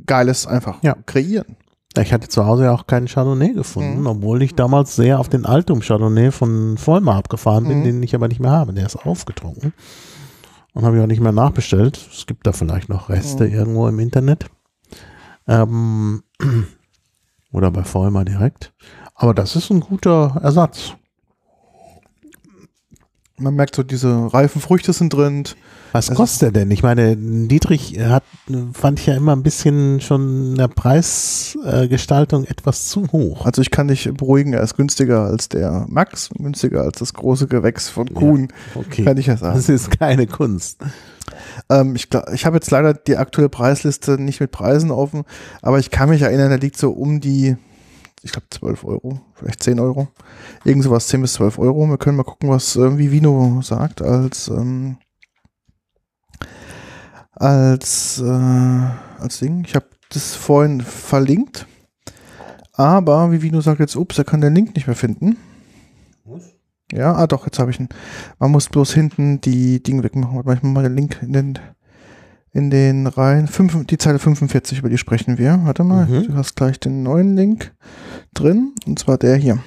Geiles einfach Ja. kreieren. Ich hatte zu Hause ja auch keinen Chardonnay gefunden, Mhm. obwohl ich damals sehr auf den Altum Chardonnay von Vollmar abgefahren bin, Mhm. den ich aber nicht mehr habe. Der ist aufgetrunken. Und habe ich auch nicht mehr nachbestellt. Es gibt da vielleicht noch Reste Mhm. irgendwo im Internet. Ähm, oder bei Vollmar direkt. Aber das ist ein guter Ersatz. Man merkt so, diese reifen Früchte sind drin. Was Also- kostet der denn? Ich meine, Dietrich hat, fand ich ja immer ein bisschen schon in der Preisgestaltung etwas zu hoch. Also ich kann dich beruhigen, er ist günstiger als der Max, günstiger als das große Gewächs von Kuhn, Okay. kann ich ja sagen. Das ist keine Kunst. Ähm, ich gla- ich habe jetzt leider die aktuelle Preisliste nicht mit Preisen offen, aber ich kann mich erinnern, der liegt so um die, ich glaube 12 Euro, vielleicht 10 Euro. Irgend sowas, 10 bis 12 Euro. Wir können mal gucken, was äh, Vivino sagt als, ähm, als, äh, als Ding. Ich habe das vorhin verlinkt. Aber Vivino sagt jetzt, ups, er kann den Link nicht mehr finden. Was? Ja, ah doch, jetzt habe ich ihn. Man muss bloß hinten die Dinge wegmachen. Warte mal, ich mach mal den Link in den, in den Reihen. Fünf, die Zeile 45, über die sprechen wir. Warte mal, Mhm. du hast gleich den neuen Link drin. Und zwar der hier.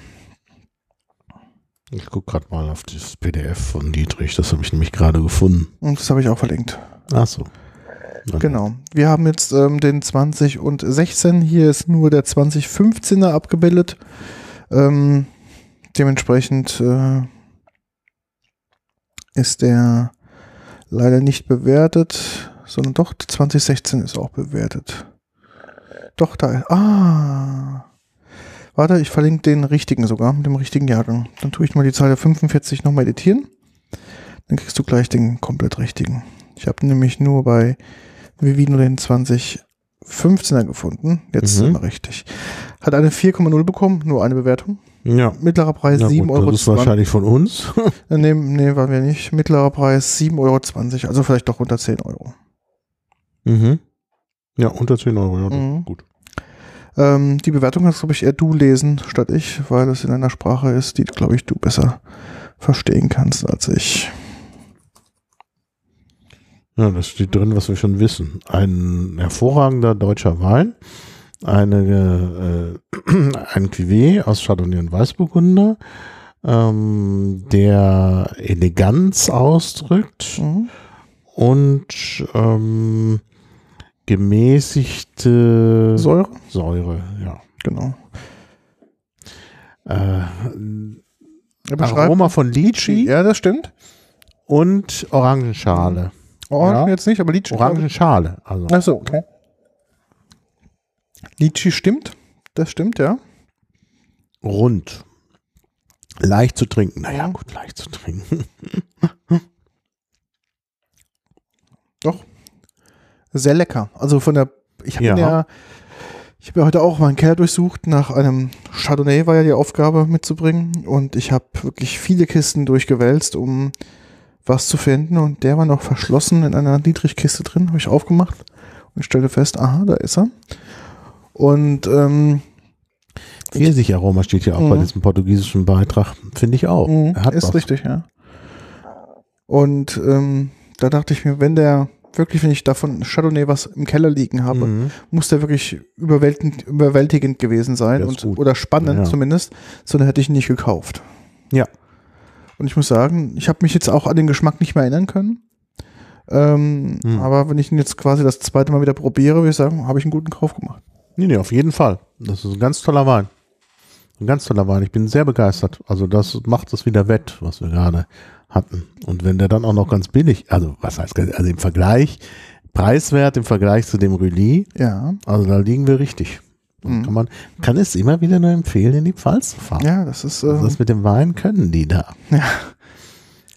Ich gucke gerade mal auf das PDF von Dietrich, das habe ich nämlich gerade gefunden. Und das habe ich auch verlinkt. Ach so. Dann- Genau. Wir haben jetzt ähm, den 20 und 16. Hier ist nur der 2015er abgebildet. Ähm, dementsprechend äh, ist der leider nicht bewertet, sondern doch, der 2016 ist auch bewertet. Doch, da ist. Ah. Warte, ich verlinke den richtigen sogar, mit dem richtigen Jahrgang. Dann tue ich mal die Zeile 45 nochmal editieren. Dann kriegst du gleich den komplett richtigen. Ich habe nämlich nur bei Vivino den 2015er gefunden. Jetzt Mhm. sind wir richtig. Hat eine 4,0 bekommen, nur eine Bewertung. Ja. Mittlerer Preis Na 7,20 gut, Euro. das ist wahrscheinlich von uns. Äh, Nee, nee, waren wir nicht. Mittlerer Preis 7,20 Euro, also vielleicht doch unter 10 Euro. mhm. Ja, unter 10 Euro. Ja, Mhm. gut. Ähm, die Bewertung kannst, glaube ich, eher du lesen statt ich, weil das in einer Sprache ist, die, glaube ich, du besser verstehen kannst als ich. Ja, das steht drin, was wir schon wissen. Ein hervorragender deutscher Wein, eine, äh, ein Cuvée aus Chardonnay und Weißburgunder, ähm, der Eleganz ausdrückt Mhm. und ähm, gemäßigte Säure? Säure, ja. Genau. Äh, Aroma von Litchi Ja, das stimmt. und Orangenschale. Orangen Ja. jetzt nicht, aber Litchi. Orangenschale, also. Achso, okay. Litchi stimmt. Das stimmt, ja. rund. Leicht zu trinken. Naja, Ja. gut, leicht zu trinken. Sehr lecker. Also von der, ich habe Ja. ja, ich habe ja heute auch meinen Keller durchsucht. Nach einem Chardonnay war ja die Aufgabe mitzubringen. Und ich habe wirklich viele Kisten durchgewälzt, um was zu finden. Und der war noch verschlossen in einer Niedrigkiste drin. Habe ich aufgemacht und stellte fest, aha, da ist er. Und ähm, Pfirsicharoma steht ja auch bei Mhm. diesem portugiesischen Beitrag. Finde ich auch. Mhm, Er hat ist was. richtig, ja. Und ähm, da dachte ich mir, wenn der wirklich, wenn ich davon Chardonnay was im Keller liegen habe, Mhm. muss der wirklich überwältigend, überwältigend gewesen sein und, gut. oder spannend Ja. zumindest, sondern hätte ich ihn nicht gekauft. Ja. Und ich muss sagen, ich habe mich jetzt auch an den Geschmack nicht mehr erinnern können. Ähm, Hm. Aber wenn ich ihn jetzt quasi das zweite Mal wieder probiere, würde ich sagen, habe ich einen guten Kauf gemacht. Nee, nee, auf jeden Fall. Das ist ein ganz toller Wein. Ein ganz toller Wein. Ich bin sehr begeistert. Also das macht es wieder wett, was wir gerade hatten. Und wenn der dann auch noch ganz billig, also was heißt, also im Vergleich, preiswert im Vergleich zu dem Rulli, Ja, also da liegen wir richtig. Mhm. Kann man kann es immer wieder nur empfehlen, in die Pfalz zu fahren. ja, das ist äh, Also das mit dem Wein können die da. Ja.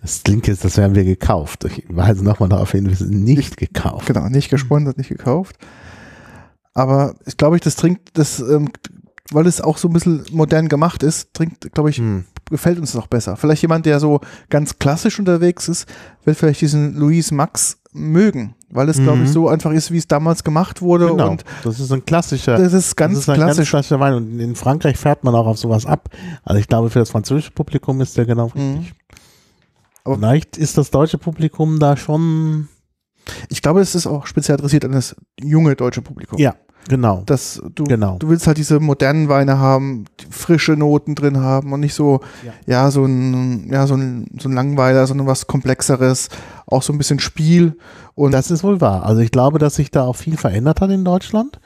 Das klingt jetzt, das wären wir gekauft. Ich weise nochmal darauf hin, wir sind nicht gekauft. genau nicht gesponsert, nicht gekauft. Aber ich glaube, ich das trinkt, das, ähm, weil es auch so ein bisschen modern gemacht ist, trinkt, glaube ich, Hm. gefällt uns noch besser. Vielleicht jemand, der so ganz klassisch unterwegs ist, wird vielleicht diesen Louis Max mögen, weil es, glaube ich, Mhm. so einfach ist, wie es damals gemacht wurde. Genau. Und das ist ein klassischer. das ist ganz das ist ein klassisch. ganz klassischer Wein. Und in Frankreich fährt man auch auf sowas ab. Also ich glaube, für das französische Publikum ist der genau Mhm. richtig. Aber- Vielleicht ist das deutsche Publikum da schon. Ich glaube, es ist auch speziell adressiert an das junge deutsche Publikum. Ja, genau. Dass du, Genau. du willst halt diese modernen Weine haben, die frische Noten drin haben und nicht so, Ja. ja, so ein, ja, so ein, so ein Langweiler, sondern was Komplexeres, auch so ein bisschen Spiel. Und Das ist wohl wahr. Also ich glaube, dass sich da auch viel verändert hat in Deutschland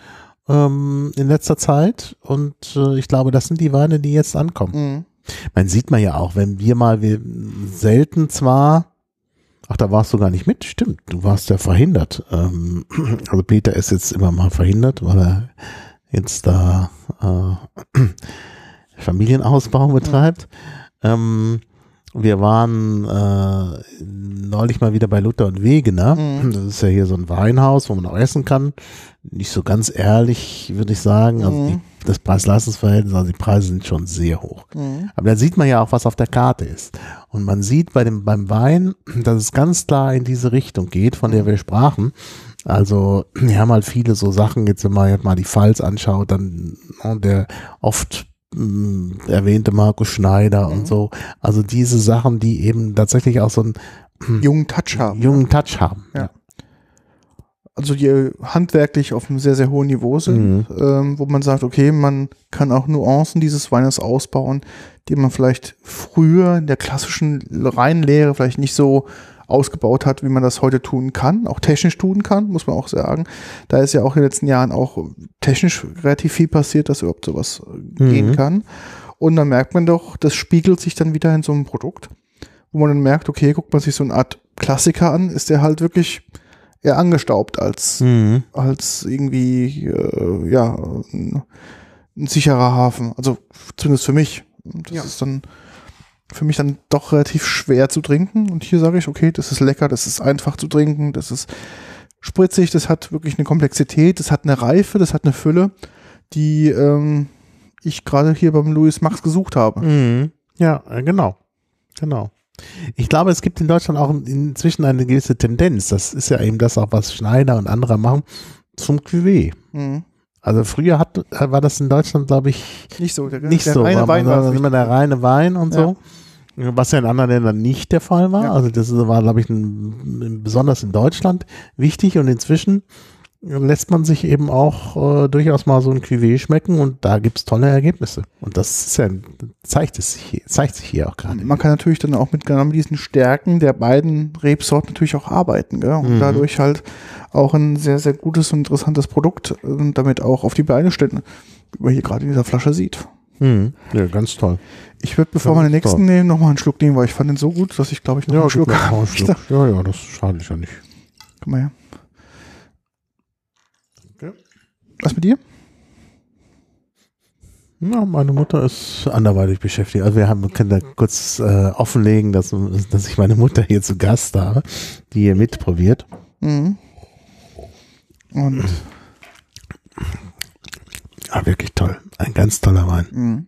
ähm, in letzter Zeit. Und äh, ich glaube, das sind die Weine, die jetzt ankommen. Mhm. Man sieht man ja auch, wenn wir mal, wir selten zwar, ach, da warst du gar nicht mit, stimmt, du warst ja verhindert. Ähm, also Peter ist jetzt immer mal verhindert, weil er jetzt da äh, Familienausbau betreibt. Ähm, wir waren äh, neulich mal wieder bei Luther und Wegener. Mhm. Das ist ja hier so ein Weinhaus, wo man auch essen kann. Nicht so ganz ehrlich, würde ich sagen. Also Mhm. die das Preis-Leistungs-Verhältnis, also die Preise sind schon sehr hoch. Mhm. Aber da sieht man ja auch, was auf der Karte ist. Und man sieht bei dem, beim Wein, dass es ganz klar in diese Richtung geht, von der wir sprachen. Also, wir haben halt viele so Sachen, jetzt wenn man jetzt mal die Pfalz anschaut, dann ne, der oft mh, erwähnte Markus Schneider Mhm. und so. Also diese Sachen, die eben tatsächlich auch so einen Jungen Touch haben. jungen Touch haben. Ja. Also die handwerklich auf einem sehr, sehr hohen Niveau sind, ähm, wo man sagt, okay, man kann auch Nuancen dieses Weines ausbauen, die man vielleicht früher in der klassischen Reinlehre vielleicht nicht so ausgebaut hat, wie man das heute tun kann, auch technisch tun kann, muss man auch sagen. Da ist ja auch in den letzten Jahren auch technisch relativ viel passiert, dass überhaupt sowas äh, gehen Mhm. kann. Und dann merkt man doch, das spiegelt sich dann wieder in so einem Produkt, wo man dann merkt, okay, guckt man sich so eine Art Klassiker an, ist der halt wirklich eher angestaubt als, Mhm. als irgendwie, äh, ja, ein, ein sicherer Hafen. Also zumindest für mich. Das Ja. ist dann für mich dann doch relativ schwer zu trinken. Und hier sage ich, okay, das ist lecker, das ist einfach zu trinken, das ist spritzig, das hat wirklich eine Komplexität, das hat eine Reife, das hat eine Fülle, die ähm, ich gerade hier beim Louis Max gesucht habe. Mhm. Ja, äh, genau. Genau. Ich glaube, es gibt in Deutschland auch inzwischen eine gewisse Tendenz. Das ist ja eben das auch, was Schneider und andere machen, zum Cuvée. Mhm. Also früher hat, war das in Deutschland, glaube ich, Nicht so, der, nicht der so. reine aber Wein war immer der reine Wein und so. Was ja in anderen Ländern nicht der Fall war. Ja. Also das war, glaube ich, ein, besonders in Deutschland wichtig und inzwischen lässt man sich eben auch äh, durchaus mal so ein Cuvée schmecken und da gibt's tolle Ergebnisse. Und das ist ja, zeigt, es sich hier, zeigt sich hier auch gerade. Man kann natürlich dann auch mit genau diesen Stärken der beiden Rebsorten natürlich auch arbeiten gell? und Mhm. dadurch halt auch ein sehr, sehr gutes und interessantes Produkt äh, damit auch auf die Beine stellen, wie man hier gerade in dieser Flasche sieht. Mhm. Ja, ganz toll. Ich würde, bevor Ja, wir den nächsten toll. nehmen, nochmal einen Schluck nehmen, weil ich fand den so gut, dass ich glaube ich noch einen Schluck habe. Ja, ja, das schadet ja nicht. Guck mal her. Was mit dir? Ja, meine Mutter ist anderweitig beschäftigt. Also wir haben, können da kurz äh, offenlegen, dass, dass ich meine Mutter hier zu Gast habe, die hier mitprobiert. Mhm. Und Ah, wirklich toll. Ein ganz toller Wein. mhm.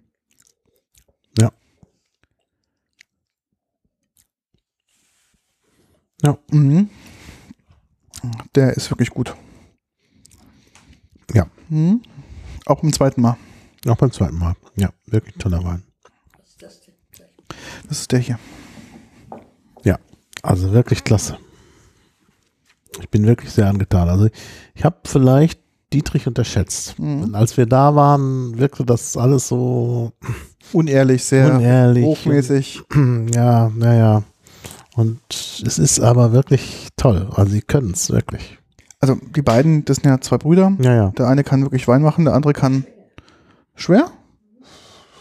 Ja. Mhm. Der ist wirklich gut. Mhm. Auch beim zweiten Mal. Auch beim zweiten Mal. Ja, wirklich toller Wein. Das ist der hier. Ja, also wirklich klasse. Ich bin wirklich sehr angetan. Also ich habe vielleicht Dietrich unterschätzt. Mhm. Und als wir da waren, wirkte das alles so Unehrlich, sehr unehrlich. hochmäßig. Ja, naja. Und es ist aber wirklich toll. Also sie können es wirklich. Also die beiden, das sind ja zwei Brüder. Ja, ja. Der eine kann wirklich Wein machen, der andere kann schwer.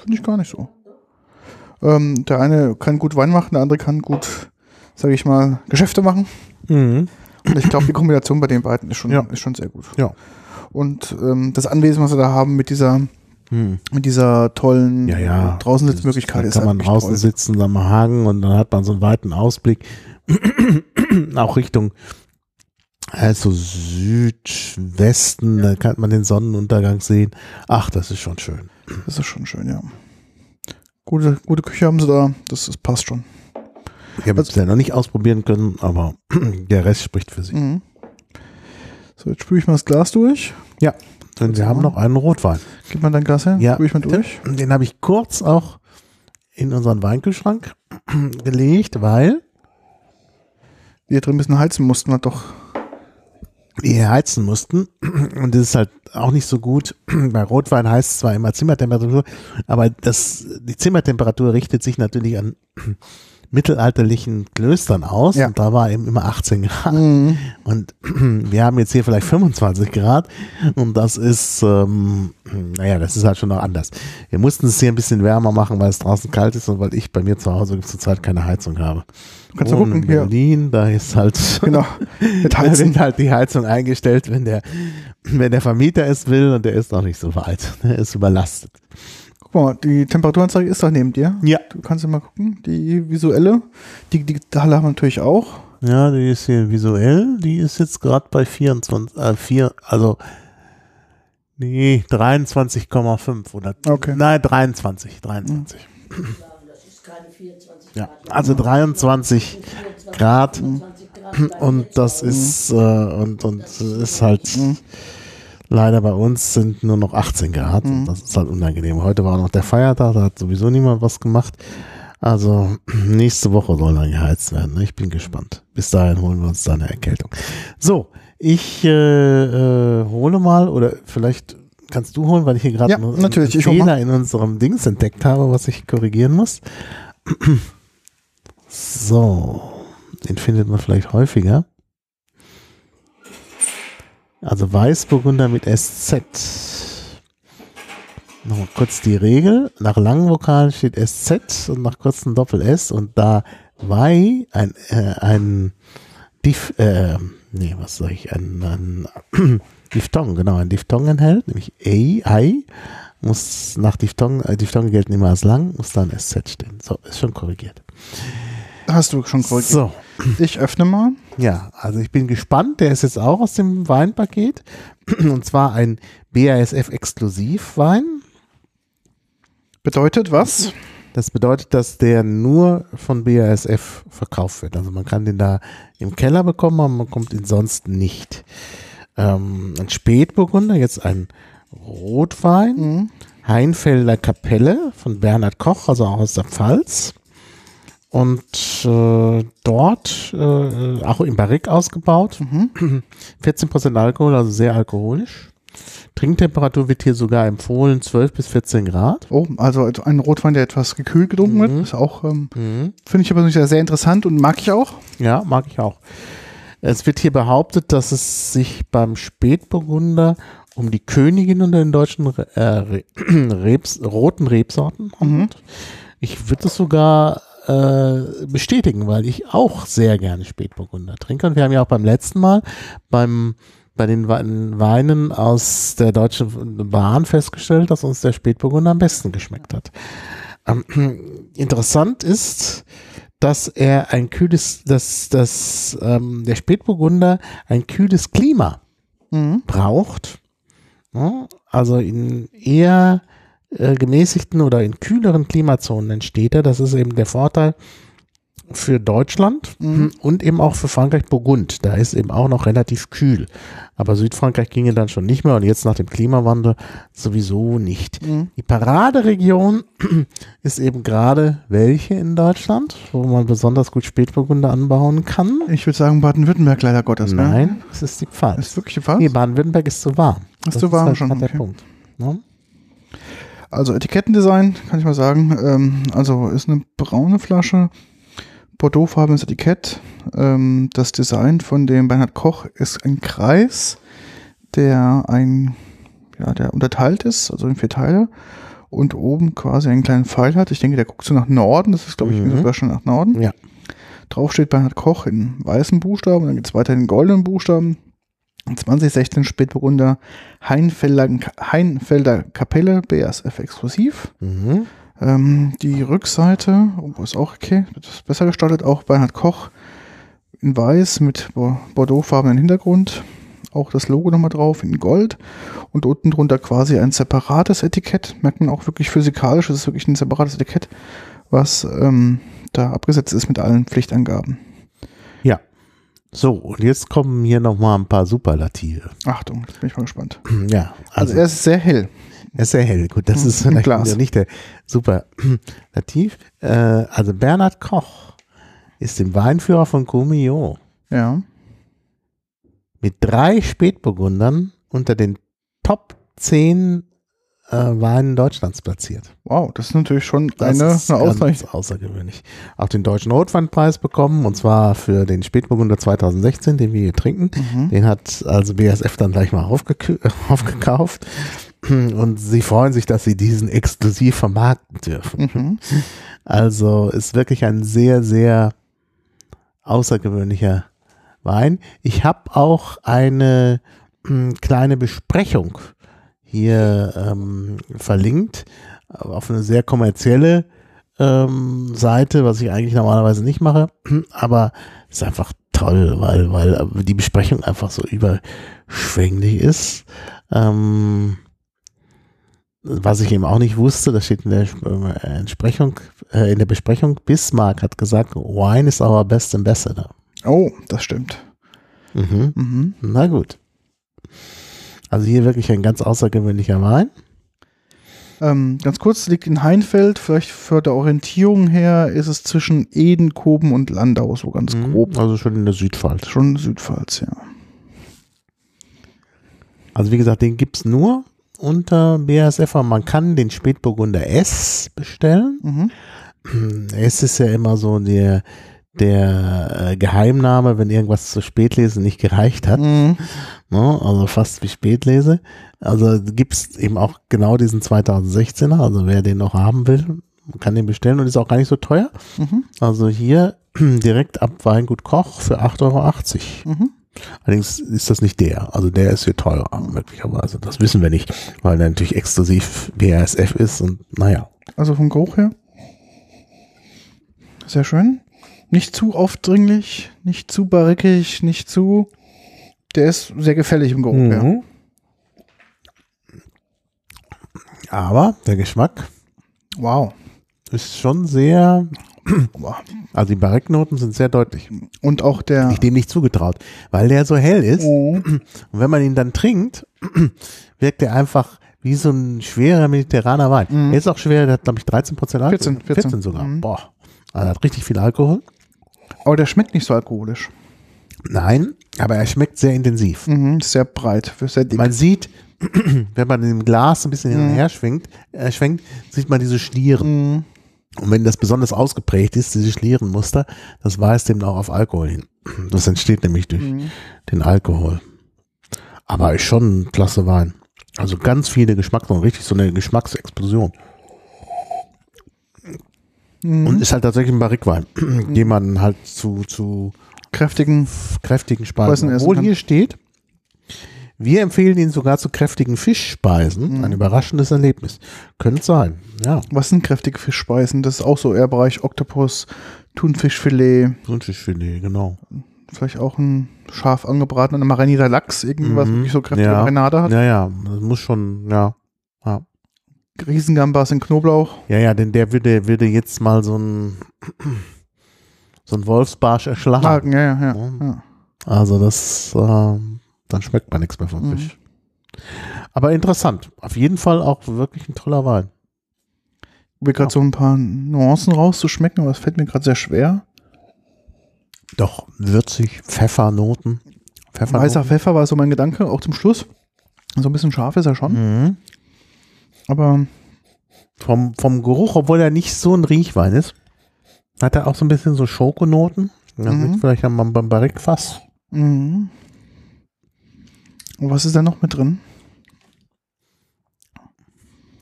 Finde ich gar nicht so. Ähm, der eine kann gut Wein machen, der andere kann gut, sage ich mal, Geschäfte machen. Mhm. Und ich glaube, die Kombination bei den beiden ist schon, Ja. ist schon sehr gut. Ja. Und ähm, das Anwesen, was wir da haben mit dieser, Mhm. mit dieser tollen Ja, ja. draußen Sitzmöglichkeit Da ist kann man draußen toll. sitzen am Hagen und dann hat man so einen weiten Ausblick. auch Richtung also Südwesten, da kann man den Sonnenuntergang sehen. Ach, das ist schon schön. Das ist schon schön, ja. Gute, gute Küche haben sie da, das, das passt schon. Ich habe es bisher noch nicht ausprobieren können, aber der Rest spricht für sich. Mhm. So, jetzt spüle ich mal das Glas durch. Und wir haben noch einen Rotwein. Gib mal dein Glas her, Ja. spüle ich mal durch. Den habe ich kurz auch in unseren Weinkühlschrank gelegt, weil Wir drin ein bisschen heizen mussten, hat doch. Wir heizen mussten. Und das ist halt auch nicht so gut. Bei Rotwein heißt es zwar immer Zimmertemperatur, aber das, die Zimmertemperatur richtet sich natürlich an mittelalterlichen Klöstern aus. Ja. Und da war eben immer 18 Grad. Mhm. Und wir haben jetzt hier vielleicht 25 Grad. Und das ist, ähm, naja, das ist halt schon noch anders. Wir mussten es hier ein bisschen wärmer machen, weil es draußen kalt ist und weil ich bei mir zu Hause zurzeit keine Heizung habe. Kannst du gucken, in hier. Berlin, da ist halt, Genau. Da sind halt die Heizung eingestellt, wenn der, wenn der Vermieter es will und der ist noch nicht so weit. Der ist überlastet. Guck mal, die Temperaturanzeige ist doch neben dir. Ja. Du kannst ja mal gucken. Die visuelle. Die digitale haben wir natürlich auch. Ja, die ist hier visuell, die ist jetzt gerade bei 24, äh, 4, also Nee, 23,5 oder Okay. nein, 23, 23. Das ist keine 24 Ja, Grad. also 23 Grad 24 Grad und das ist äh, und und ist halt leider bei uns sind nur noch 18 Grad und das ist halt unangenehm. Heute war noch der Feiertag, da hat sowieso niemand was gemacht. Also nächste Woche soll dann geheizt werden. Ne? Ich bin gespannt. Bis dahin holen wir uns da eine Erkältung. So, ich äh, äh, hole mal oder vielleicht kannst du holen, weil ich hier gerade Ja, einen Fehler in unserem Dings entdeckt habe, was ich korrigieren muss. So, den findet man vielleicht häufiger. Also Weißburgunder mit SZ. Nochmal kurz die Regel. Nach langen Vokalen steht SZ und nach kurzen Doppel S und da Wei ein, äh, ein Dif, äh, nee, was sag ich, ein, ein Diphthong, genau, ein Diphthong enthält, nämlich A, I, muss nach Diphthong, äh, Diphthonge gelten immer als lang, muss dann SZ stehen. So, ist schon korrigiert. Hast du schon korrigiert. So, Ich öffne mal. Ja, also ich bin gespannt. Der ist jetzt auch aus dem Weinpaket. Und zwar ein BASF-Exklusivwein. Bedeutet was? Das bedeutet, dass der nur von BASF verkauft wird. Also man kann den da im Keller bekommen, aber man kommt ihn sonst nicht. Ähm, ein Spätburgunder, jetzt ein Rotwein. Mhm. Heinfelder Kapelle von Bernhard Koch, also auch aus der Pfalz. Und äh, dort äh, auch im Barrique ausgebaut. 14% Alkohol, also sehr alkoholisch. Trinktemperatur wird hier sogar empfohlen 12 bis 14 Grad. Oh, also ein Rotwein, der etwas gekühlt getrunken wird. Ist auch, ähm, finde ich aber sehr, sehr interessant und mag ich auch. Ja, mag ich auch. Es wird hier behauptet, dass es sich beim Spätburgunder um die Königin unter den deutschen äh, Re Rebs, roten Rebsorten handelt. Ich würde das sogar äh, bestätigen, weil ich auch sehr gerne Spätburgunder trinke. Und wir haben ja auch beim letzten Mal beim bei den Wein- Weinen aus der Deutschen Bahn festgestellt, dass uns der Spätburgunder am besten geschmeckt hat. Ähm, interessant ist, dass er ein kühles, dass, dass ähm, der Spätburgunder ein kühles Klima Mhm. braucht. Ja, also in eher äh, gemäßigten oder in kühleren Klimazonen entsteht er. Das ist eben der Vorteil für Deutschland und eben auch für Frankreich Burgund. Da ist eben auch noch relativ kühl. Aber Südfrankreich ginge dann schon nicht mehr und jetzt nach dem Klimawandel sowieso nicht. Die Paraderegion ist eben gerade welche in Deutschland, wo man besonders gut Spätburgunder anbauen kann. Ich würde sagen Baden-Württemberg leider Gottes. Ne? Nein, es ist die Pfalz. Ist wirklich die Pfalz? Nee, Baden-Württemberg ist zu warm. Ist zu warm halt schon, der okay. Punkt. Ne? Also Etikettendesign, kann ich mal sagen. Ähm, also ist eine braune Flasche, Bordeauxfarbenes Etikett. Ähm, das Design von dem Bernhard Koch ist ein Kreis, der ein, ja, der unterteilt ist, also in vier Teile. Und oben quasi einen kleinen Pfeil hat. Ich denke, der guckt so nach Norden. Das ist, glaube ich, Mhm. sogar schon nach Norden. Ja. Drauf steht Bernhard Koch in weißen Buchstaben. Dann geht es weiter in goldenen Buchstaben. 2016 Spätburgunder Heinfelder, Heinfelder Kapelle BASF exklusiv. Mhm. Ähm, die Rückseite oh, ist auch okay, das ist besser gestaltet, auch Bernhard Koch in weiß mit Bo- Bordeauxfarbenen Hintergrund. Auch das Logo nochmal drauf in Gold und unten drunter quasi ein separates Etikett. Merkt man auch wirklich physikalisch, es ist wirklich ein separates Etikett, was ähm, da abgesetzt ist mit allen Pflichtangaben. So, und jetzt kommen hier nochmal ein paar Superlative. Achtung, jetzt bin ich mal gespannt. Ja, Also, also, er ist sehr hell. er ist sehr hell. Gut, das Hm, ist vielleicht Glas. nicht der Superlativ. Äh, also Bernhard Koch ist dem Weinführer von Comio Ja. mit drei Spätburgundern unter den Top 10 äh, Weinen Deutschlands platziert. Wow, das ist natürlich schon Das eine, eine Auszeichnung. außergewöhnlich. Auch den Deutschen Rotweinpreis bekommen und zwar für den Spätburgunder 2016, den wir hier trinken. Mhm. Den hat also BASF dann gleich mal äh, aufgekauft und sie freuen sich, dass sie diesen exklusiv vermarkten dürfen. Mhm. Also ist wirklich ein sehr, sehr außergewöhnlicher Wein. Ich habe auch eine mh, kleine Besprechung hier ähm, verlinkt auf eine sehr kommerzielle ähm, Seite, was ich eigentlich normalerweise nicht mache, aber ist einfach toll, weil, weil die Besprechung einfach so überschwänglich ist. Ähm, was ich eben auch nicht wusste, das steht in der äh, Entsprechung, äh, in der Besprechung, Bismarck hat gesagt, Wine is our best ambassador. Oh, das stimmt. Mhm. Mhm. Na gut. Also hier wirklich ein ganz außergewöhnlicher Wein. Ähm, ganz kurz, liegt in Heinfeld, vielleicht für der Orientierung her ist es zwischen Eden, Koben und Landau, so ganz Mhm. grob. Also schon in der Südpfalz. Schon Südpfalz, ja. Also wie gesagt, den gibt's nur unter BASF. aber Man kann den Spätburgunder S bestellen. Mhm. S ist ja immer so der, der äh, Geheimname, wenn irgendwas zu Spätlesen nicht gereicht hat. Mhm. Ne? Also fast wie Spätlese. Also gibt's eben auch genau diesen 2016er. Also wer den noch haben will, kann den bestellen und ist auch gar nicht so teuer. Mhm. Also hier direkt ab Weingut Koch für 8,80 Euro. Mhm. Allerdings ist das nicht der. Also der ist hier teurer, möglicherweise. Das wissen wir nicht, weil der natürlich exklusiv BASF ist und naja. Also vom Geruch her. Sehr schön. Nicht zu aufdringlich, nicht zu barrikig, nicht zu. Der ist sehr gefällig im Geruch. Mhm. Aber der Geschmack Wow. ist schon sehr, also die Barrique-Noten sind sehr deutlich. Und auch der. Ich dem nicht zugetraut, weil der so hell ist. Oh. Und wenn man ihn dann trinkt, wirkt er einfach wie so ein schwerer mediterraner Wein. Mhm. Er ist auch schwer, der hat glaube ich 13 Prozent Alkohol. 14, 14. sogar. Mhm. Boah. Also er hat richtig viel Alkohol. Aber der schmeckt nicht so alkoholisch. Nein, aber er schmeckt sehr intensiv. Mhm. Sehr breit, sehr dick. Man sieht, wenn man im Glas ein bisschen hin und Mhm. her schwingt, äh, schwenkt, sieht man diese Schlieren. Mhm. Und wenn das besonders ausgeprägt ist, diese Schlierenmuster, das weist eben auch auf Alkohol hin. Das entsteht nämlich durch Mhm. den Alkohol. Aber ist schon ein klasse Wein. Also ganz viele Geschmacksnoten, richtig so eine Geschmacksexplosion. Mhm. Und ist halt tatsächlich ein Barrique-Wein, den man halt zu, zu Kräftigen. kräftigen Speisen obwohl hier steht, wir empfehlen ihn sogar zu kräftigen Fischspeisen. Mhm. Ein überraschendes Erlebnis. Könnte sein, ja. Was sind kräftige Fischspeisen? Das ist auch so eher Bereich Oktopus, Thunfischfilet, Thunfischfilet, genau. vielleicht auch ein scharf angebratener marinierter Lachs, irgendwas Mhm. wirklich so kräftige Ja. Marinade hat. Ja, ja, das muss schon, ja. Riesengambas in Knoblauch. Ja, ja, denn der würde, würde jetzt mal so ein, so ein Wolfsbarsch erschlagen. Ja, ja, ja. Ja. Also das, ähm, dann schmeckt man nichts mehr vom Mhm. Fisch. Aber interessant. Auf jeden Fall auch wirklich ein toller Wein. Ich will gerade so ein paar Nuancen rauszuschmecken, aber das fällt mir gerade sehr schwer. Doch würzig, Pfeffernoten. Pfeffernoten. Weißer Pfeffer war so mein Gedanke, auch zum Schluss. So ein bisschen scharf ist er schon, Mhm. Aber Vom, vom Geruch, obwohl er nicht so ein Riechwein ist, hat er auch so ein bisschen so Schokonoten. Mhm. vielleicht am beim Barrique Fass. mhm. Und was ist da noch mit drin?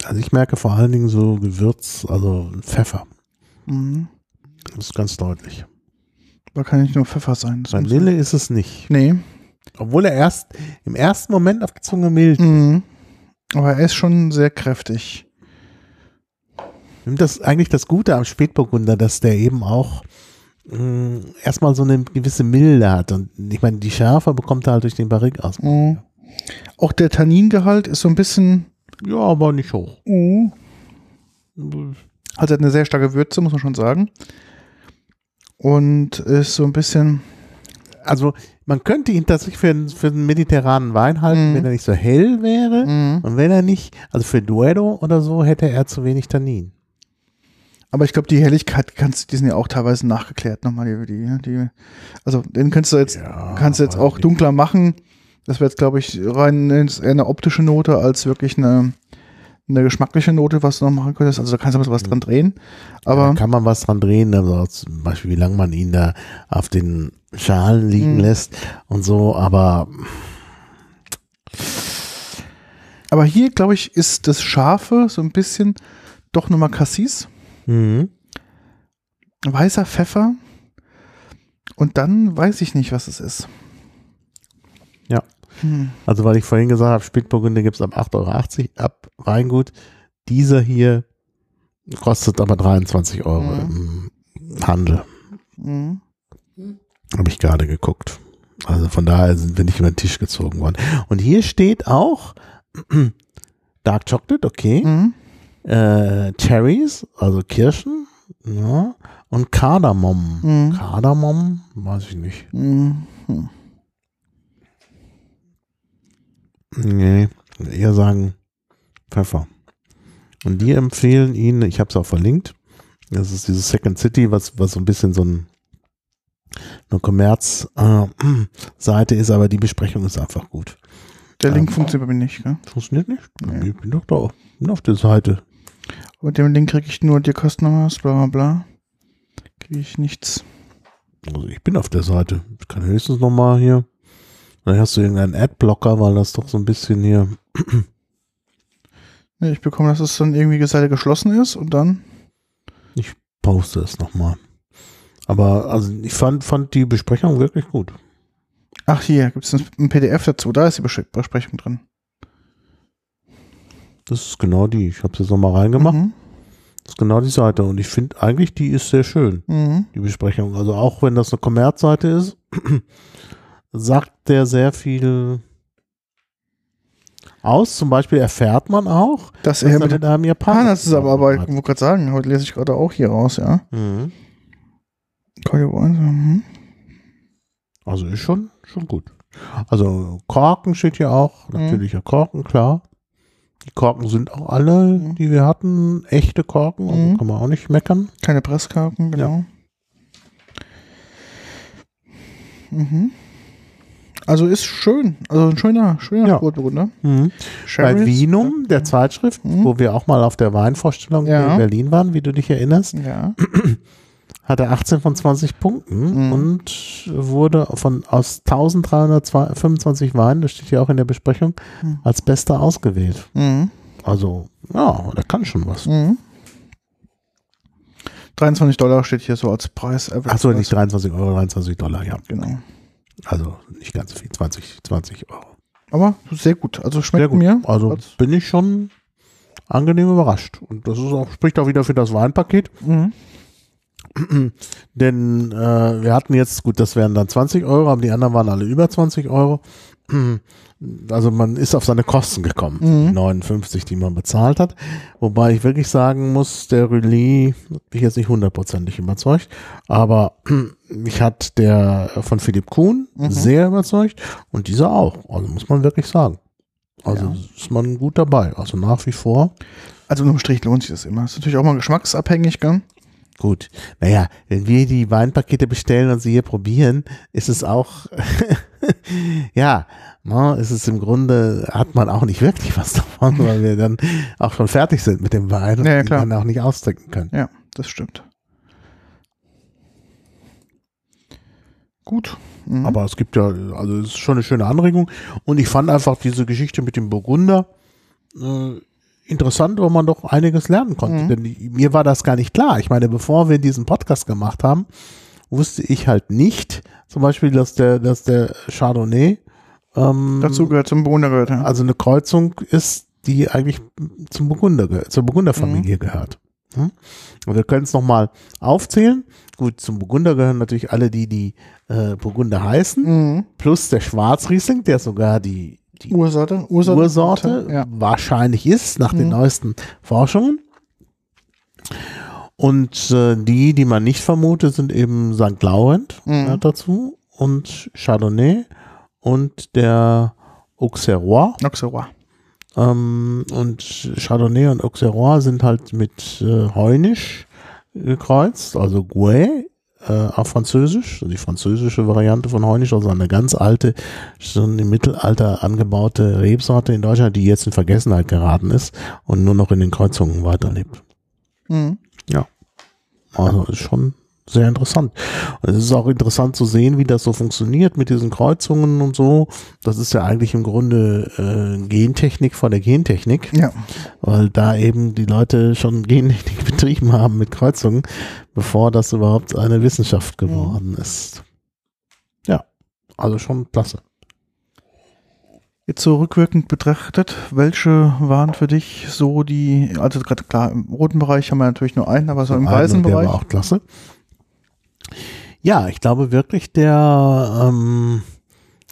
Also ich merke vor allen Dingen so Gewürz, also Pfeffer. Mhm. Das ist ganz deutlich. Da kann nicht nur Pfeffer sein. Das Vanille ist es nicht. Nee. Obwohl er erst im ersten Moment auf die Zunge mild. Mhm. Aber er ist schon sehr kräftig. Das ist eigentlich das Gute am Spätburgunder, dass der eben auch mh, erstmal so eine gewisse Milde hat. Und ich meine, die Schärfe bekommt er halt durch den Barrique aus. Mhm. Auch der Tanningehalt ist so ein bisschen. Ja, aber nicht hoch. Mhm. Also hat eine sehr starke Würze, muss man schon sagen. Und ist so ein bisschen. Also man könnte ihn tatsächlich für, einen- für einen mediterranen Wein halten, Mhm. wenn er nicht so hell wäre. Mhm. Und wenn er nicht, also für Duero oder so, hätte er zu wenig Tannin. Aber ich glaube, die Helligkeit kannst, die sind ja auch teilweise nachgeklärt nochmal. Die, die, die, also den kannst du jetzt, Ja, kannst du jetzt auch dunkler machen. Das wäre jetzt, glaube ich, rein eher eine optische Note als wirklich eine, eine geschmackliche Note, was du noch machen könntest. Also da kannst du was dran drehen. Aber da kann man was dran drehen, also zum Beispiel, wie lange man ihn da auf den Schalen liegen Mhm. lässt und so, aber Aber hier, glaube ich, ist das Scharfe so ein bisschen doch nochmal Cassis, mhm. weißer Pfeffer und dann weiß ich nicht, was es ist. Ja. Hm. Also, weil ich vorhin gesagt habe, Spätburgunder gibt es ab 8,80 Euro ab Weingut. Dieser hier kostet aber 23 Euro im Handel. Mhm. Habe ich gerade geguckt. Also von daher sind wir nicht über den Tisch gezogen worden. Und hier steht auch Dark Chocolate, okay. Mhm. Äh, Cherries, also Kirschen. Ja. Und Kardamom. Mhm. Kardamom? Weiß ich nicht. Mhm. Nee, eher sagen Pfeffer. Und die empfehlen ihn, ich habe es auch verlinkt, das ist dieses Second City, was, was so ein bisschen so ein, eine Kommerz-Seite ist, aber die Besprechung ist einfach gut. Der Link Ähm. funktioniert bei mir nicht, gell? Funktioniert nicht? Nee. Ich bin doch da, bin auf der Seite. Mit dem Link kriege ich nur die Customers, bla bla bla. Kriege ich nichts. Also ich bin auf der Seite. Ich kann höchstens nochmal hier. Dann hast du irgendeinen Adblocker, weil das doch so ein bisschen hier. Nee, ich bekomme, dass es dann irgendwie die Seite geschlossen ist und dann. Poste es nochmal. Aber also ich fand, fand die Besprechung wirklich gut. Ach, hier gibt es ein, PDF dazu. Da ist die Bes- Besprechung drin. Das ist genau die. Ich habe es jetzt nochmal reingemacht. Mhm. Das ist genau die Seite. Und ich finde eigentlich, die ist sehr schön, Mhm. die Besprechung. Also auch wenn das eine Kommerzseite ist, sagt der sehr viel aus. Zum Beispiel erfährt man auch, Dass dass er mit einem Japaner zusammenarbeitet. Ich wollte gerade sagen, heute lese ich gerade auch hier raus, ja. Mhm. Call you once, mhm. Also ist schon, schon gut. Also Korken steht hier auch. Mhm. Natürlicher Korken, klar. Die Korken sind auch alle, Mhm. die wir hatten, echte Korken. Also Mhm. kann man auch nicht meckern. Keine Presskarten, genau. Mhm. Also ist schön. Also ein schöner, schöner Ja. Sportburgunder. Bei Sherry's- Vinum, der Zeitschrift, Mhm. wo wir auch mal auf der Weinvorstellung Ja. in Berlin waren, wie du dich erinnerst, Ja. hat er 18 von 20 Punkten Mhm. und wurde von aus 1325 Weinen, das steht hier auch in der Besprechung, Mhm. als bester ausgewählt. Mhm. Also, ja, der kann schon was. Mhm. 23 Dollar steht hier so als Preis. Achso, nicht 23 Euro, 23 Dollar, ja. Genau. Also nicht ganz so viel, 20, 20 Euro. Aber sehr gut. Also schmeckt gut. mir. Also Als- bin ich schon angenehm überrascht. Und das ist auch, spricht auch wieder für das Weinpaket. Mhm. Denn äh, wir hatten jetzt, gut, das wären dann 20 Euro, aber die anderen waren alle über 20 Euro. Also man ist auf seine Kosten gekommen, Mhm. die 59, die man bezahlt hat. Wobei ich wirklich sagen muss, der Relais hat mich jetzt nicht hundertprozentig überzeugt, aber mich hat der von Philipp Kuhn Mhm. sehr überzeugt und dieser auch. Also muss man wirklich sagen. Also Ja. ist man gut dabei. Also nach wie vor. Also unterm Strich lohnt sich das immer. Ist natürlich auch mal geschmacksabhängig, gell? Gut. Naja, wenn wir die Weinpakete bestellen und sie hier probieren, ist es auch, ja, ne, ist es im Grunde, hat man auch nicht wirklich was davon, weil wir dann auch schon fertig sind mit dem Wein und Ja, ja, dann auch nicht austrinken können. Ja, das stimmt. Gut. Mhm. Aber es gibt ja, also es ist schon eine schöne Anregung und ich fand einfach diese Geschichte mit dem Burgunder äh, interessant, wo man doch einiges lernen konnte. Mhm. Denn die, mir war das gar nicht klar. Ich meine, bevor wir diesen Podcast gemacht haben, wusste ich halt nicht, zum Beispiel, dass der, dass der Chardonnay ähm, Dazu gehört zum Burgunder gehört, ja. also eine Kreuzung ist, die eigentlich zum Burgunder, zur Burgunderfamilie gehört. Hm? Und wir können es nochmal aufzählen. Gut, zum Burgunder gehören natürlich alle die, die äh, Burgunder heißen, Mhm. plus der Schwarzriesling, der sogar die, die Ursorte. Ursorte. Ursorte Ja. wahrscheinlich ist, nach den Mhm. neuesten Forschungen. Und äh, die, die man nicht vermutet, sind eben St. Laurent Mhm. gehört dazu und Chardonnay und der Auxerrois. Auxerrois. Ähm, und Chardonnay und Auxerrois sind halt mit äh, Heunisch gekreuzt, also Gouais äh, auf Französisch, also die französische Variante von Heunisch, also eine ganz alte, schon im Mittelalter angebaute Rebsorte in Deutschland, die jetzt in Vergessenheit geraten ist und nur noch in den Kreuzungen weiterlebt. Mhm. Also ist schon sehr interessant. Und es ist auch interessant zu sehen, wie das so funktioniert mit diesen Kreuzungen und so. Das ist ja eigentlich im Grunde äh, Gentechnik von der Gentechnik, Ja. weil da eben die Leute schon Gentechnik betrieben haben mit Kreuzungen, bevor das überhaupt eine Wissenschaft geworden ist. Ja, also schon klasse. Jetzt so rückwirkend betrachtet, welche waren für dich so die, also gerade klar, im roten Bereich haben wir natürlich nur einen, aber so im Einen, weißen der Bereich. war auch klasse. Ja, ich glaube wirklich der ähm,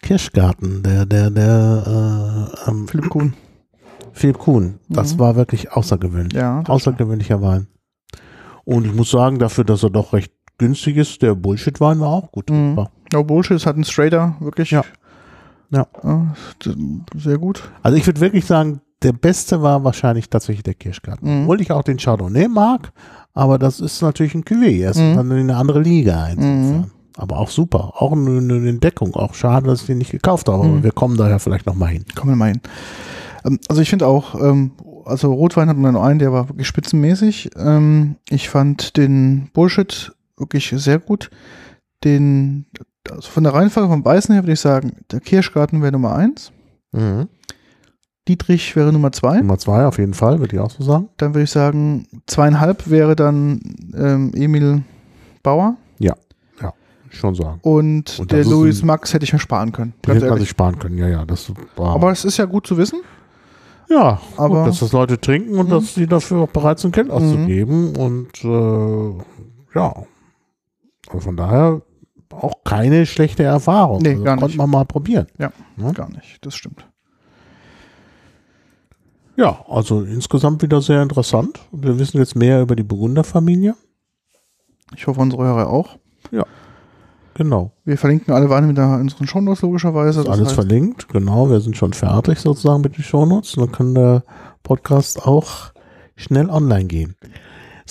Kirschgarten, der, der, der, äh, ähm, Philipp Kuhn. Philipp Kuhn. Das Mhm. war wirklich außergewöhnlich. Ja, Außergewöhnlicher Wein. Und ich muss sagen, dafür, dass er doch recht günstig ist, der Bullshit-Wein war auch gut. Mhm. No Bullshit, es hat einen Straighter, wirklich. Ja. Ja. d- Sehr gut. Also ich würde wirklich sagen, der beste war wahrscheinlich tatsächlich der Kirschgarten. Mhm. Obwohl ich auch den Chardonnay mag, aber das ist natürlich ein Cuvée. Er ist Mhm. dann in eine andere Liga. Mhm. Aber auch super. Auch eine, Entdeckung. Auch schade, dass ich den nicht gekauft habe. Mhm. Aber wir kommen da ja vielleicht nochmal hin. Kommen wir mal hin. Ähm, also ich finde auch, ähm, also Rotwein hatten wir nur einen, der war wirklich spitzenmäßig. Ähm, ich fand den Bullshit wirklich sehr gut. Den, also von der Reihenfolge vom Weißen her würde ich sagen, der Kirschgarten wäre Nummer eins. Mhm. Dietrich wäre Nummer zwei. Nummer zwei auf jeden Fall, würde ich auch so sagen. Dann würde ich sagen, zweieinhalb wäre dann ähm, Emil Bauer. Schon sagen. Und, Und der Louis ein- Max hätte ich mir sparen können. Ganz hätte man sich sparen können. Ja, ja, das war. Aber es ist ja gut zu wissen. ja, aber- gut, dass das Leute trinken und Mhm. dass sie dafür auch bereit sind, Geld auszugeben. Und äh, ja. Also von daher auch keine schlechte Erfahrung. Nee, also gar Konnte nicht. man mal probieren. Ja, Ja. gar nicht. Das stimmt. Ja, also insgesamt wieder sehr interessant. Wir wissen jetzt mehr über die Burgunderfamilie. Ich hoffe, unsere Hörer auch. Genau. Wir verlinken alle Weine wieder in unseren Shownotes logischerweise. Alles heißt, verlinkt. Genau, wir sind schon fertig sozusagen mit den Shownotes. Dann kann der Podcast auch schnell online gehen.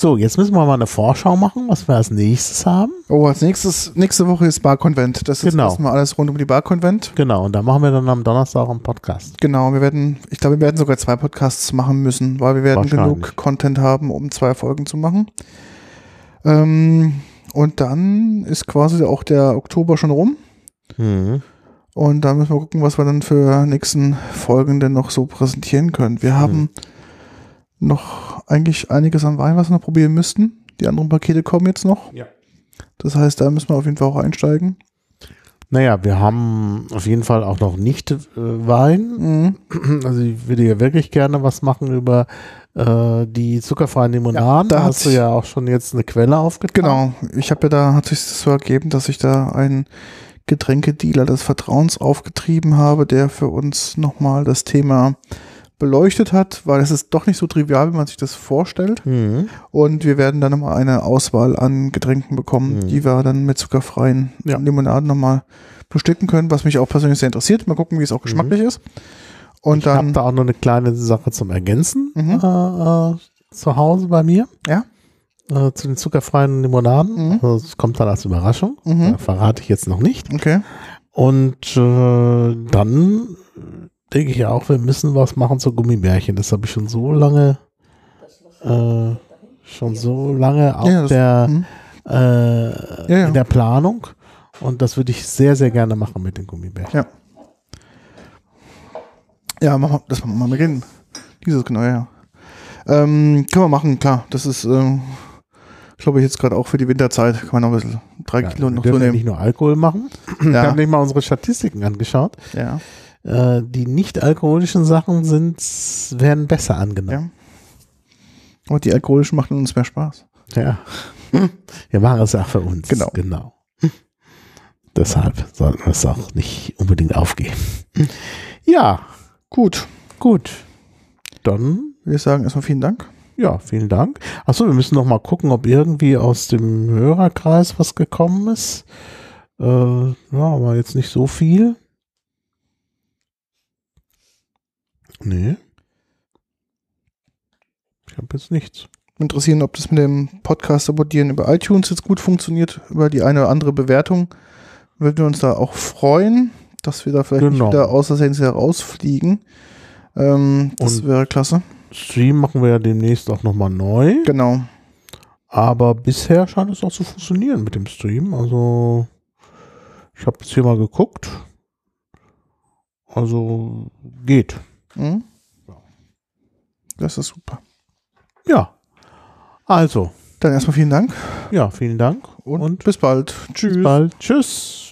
So, jetzt müssen wir mal eine Vorschau machen, was wir als nächstes haben. oh, als nächstes, nächste Woche ist Barkonvent. Das ist Genau. erstmal alles rund um die Barkonvent. Genau, und da machen wir dann am Donnerstag einen Podcast. Genau, wir werden, ich glaube, wir werden sogar zwei Podcasts machen müssen, weil wir werden genug Content haben, um zwei Folgen zu machen. Ähm, und dann ist quasi auch der Oktober schon rum. Mhm. Und da müssen wir gucken, was wir dann für nächsten Folgen denn noch so präsentieren können. Wir haben noch eigentlich einiges an Wein, was wir noch probieren müssten. Die anderen Pakete kommen jetzt noch. Ja. Das heißt, da müssen wir auf jeden Fall auch einsteigen. Naja, wir haben auf jeden Fall auch noch nicht äh, Wein. Mhm. Also ich würde ja wirklich gerne was machen über äh, die zuckerfreien Limonaden. Ja, da hast du sich- ja auch schon jetzt eine Quelle aufgetan. Genau. Ich habe ja da, hat sich so ergeben, dass ich da einen Getränkedealer des Vertrauens aufgetrieben habe, der für uns nochmal das Thema beleuchtet hat, weil es ist doch nicht so trivial, wie man sich das vorstellt. Mhm. Und wir werden dann nochmal eine Auswahl an Getränken bekommen, Mhm. die wir dann mit zuckerfreien Ja. Limonaden nochmal bestücken können, was mich auch persönlich sehr interessiert. Mal gucken, wie es auch geschmacklich ist. Und Mhm. ich habe da auch noch eine kleine Sache zum Ergänzen Mhm. äh, äh, zu Hause bei mir. Ja. Äh, zu den zuckerfreien Limonaden. Mhm. Also, das kommt dann als Überraschung. Mhm. Da verrate ich jetzt noch nicht. okay, Und äh, dann denke ich auch, wir müssen was machen zu Gummibärchen. Das habe ich schon so lange, äh, schon so lange auf Ja, der, mhm. äh, Ja, ja. in der Planung. Und das würde ich sehr, sehr gerne machen mit den Gummibärchen. Ja. Ja, machen wir, das machen wir mal beginnen. Dieses, genau, ja. Ähm, können wir machen, klar. Das ist, ähm, glaube ich, jetzt gerade auch für die Winterzeit. Kann man noch ein bisschen drei Ja, Kilo wir noch dürfen ja zunehmen. nicht nur Alkohol machen. Wir Ja, haben nicht mal unsere Statistiken angeschaut. ja, Äh, die nicht alkoholischen Sachen sind, werden besser angenommen. ja. Aber die alkoholischen machen uns mehr Spaß. Ja. Wir machen es auch für uns. Genau. Genau. Deshalb sollten wir es auch nicht unbedingt aufgeben. Ja, Gut. gut. Dann, Würde ich sagen, erstmal vielen Dank. ja, vielen Dank. Achso, wir müssen noch mal gucken, ob irgendwie aus dem Hörerkreis was gekommen ist. Äh, ja, aber jetzt nicht so viel. Nee. Ich habe jetzt nichts. Interessieren, ob das mit dem Podcast abonnieren über iTunes jetzt gut funktioniert, über die eine oder andere Bewertung. Würden wir uns da auch freuen, dass wir da vielleicht Genau. nicht wieder außer Versehen rausfliegen. Ähm, das Und- wäre klasse. Stream machen wir ja demnächst auch nochmal neu. Genau. Aber bisher scheint es auch zu funktionieren mit dem Stream. Also, ich habe jetzt hier mal geguckt. Also, geht. Mhm. Das ist super. Ja. Also, Dann erstmal vielen Dank ja, vielen Dank und, Und bis bald. Tschüss. bis bald. Tschüss.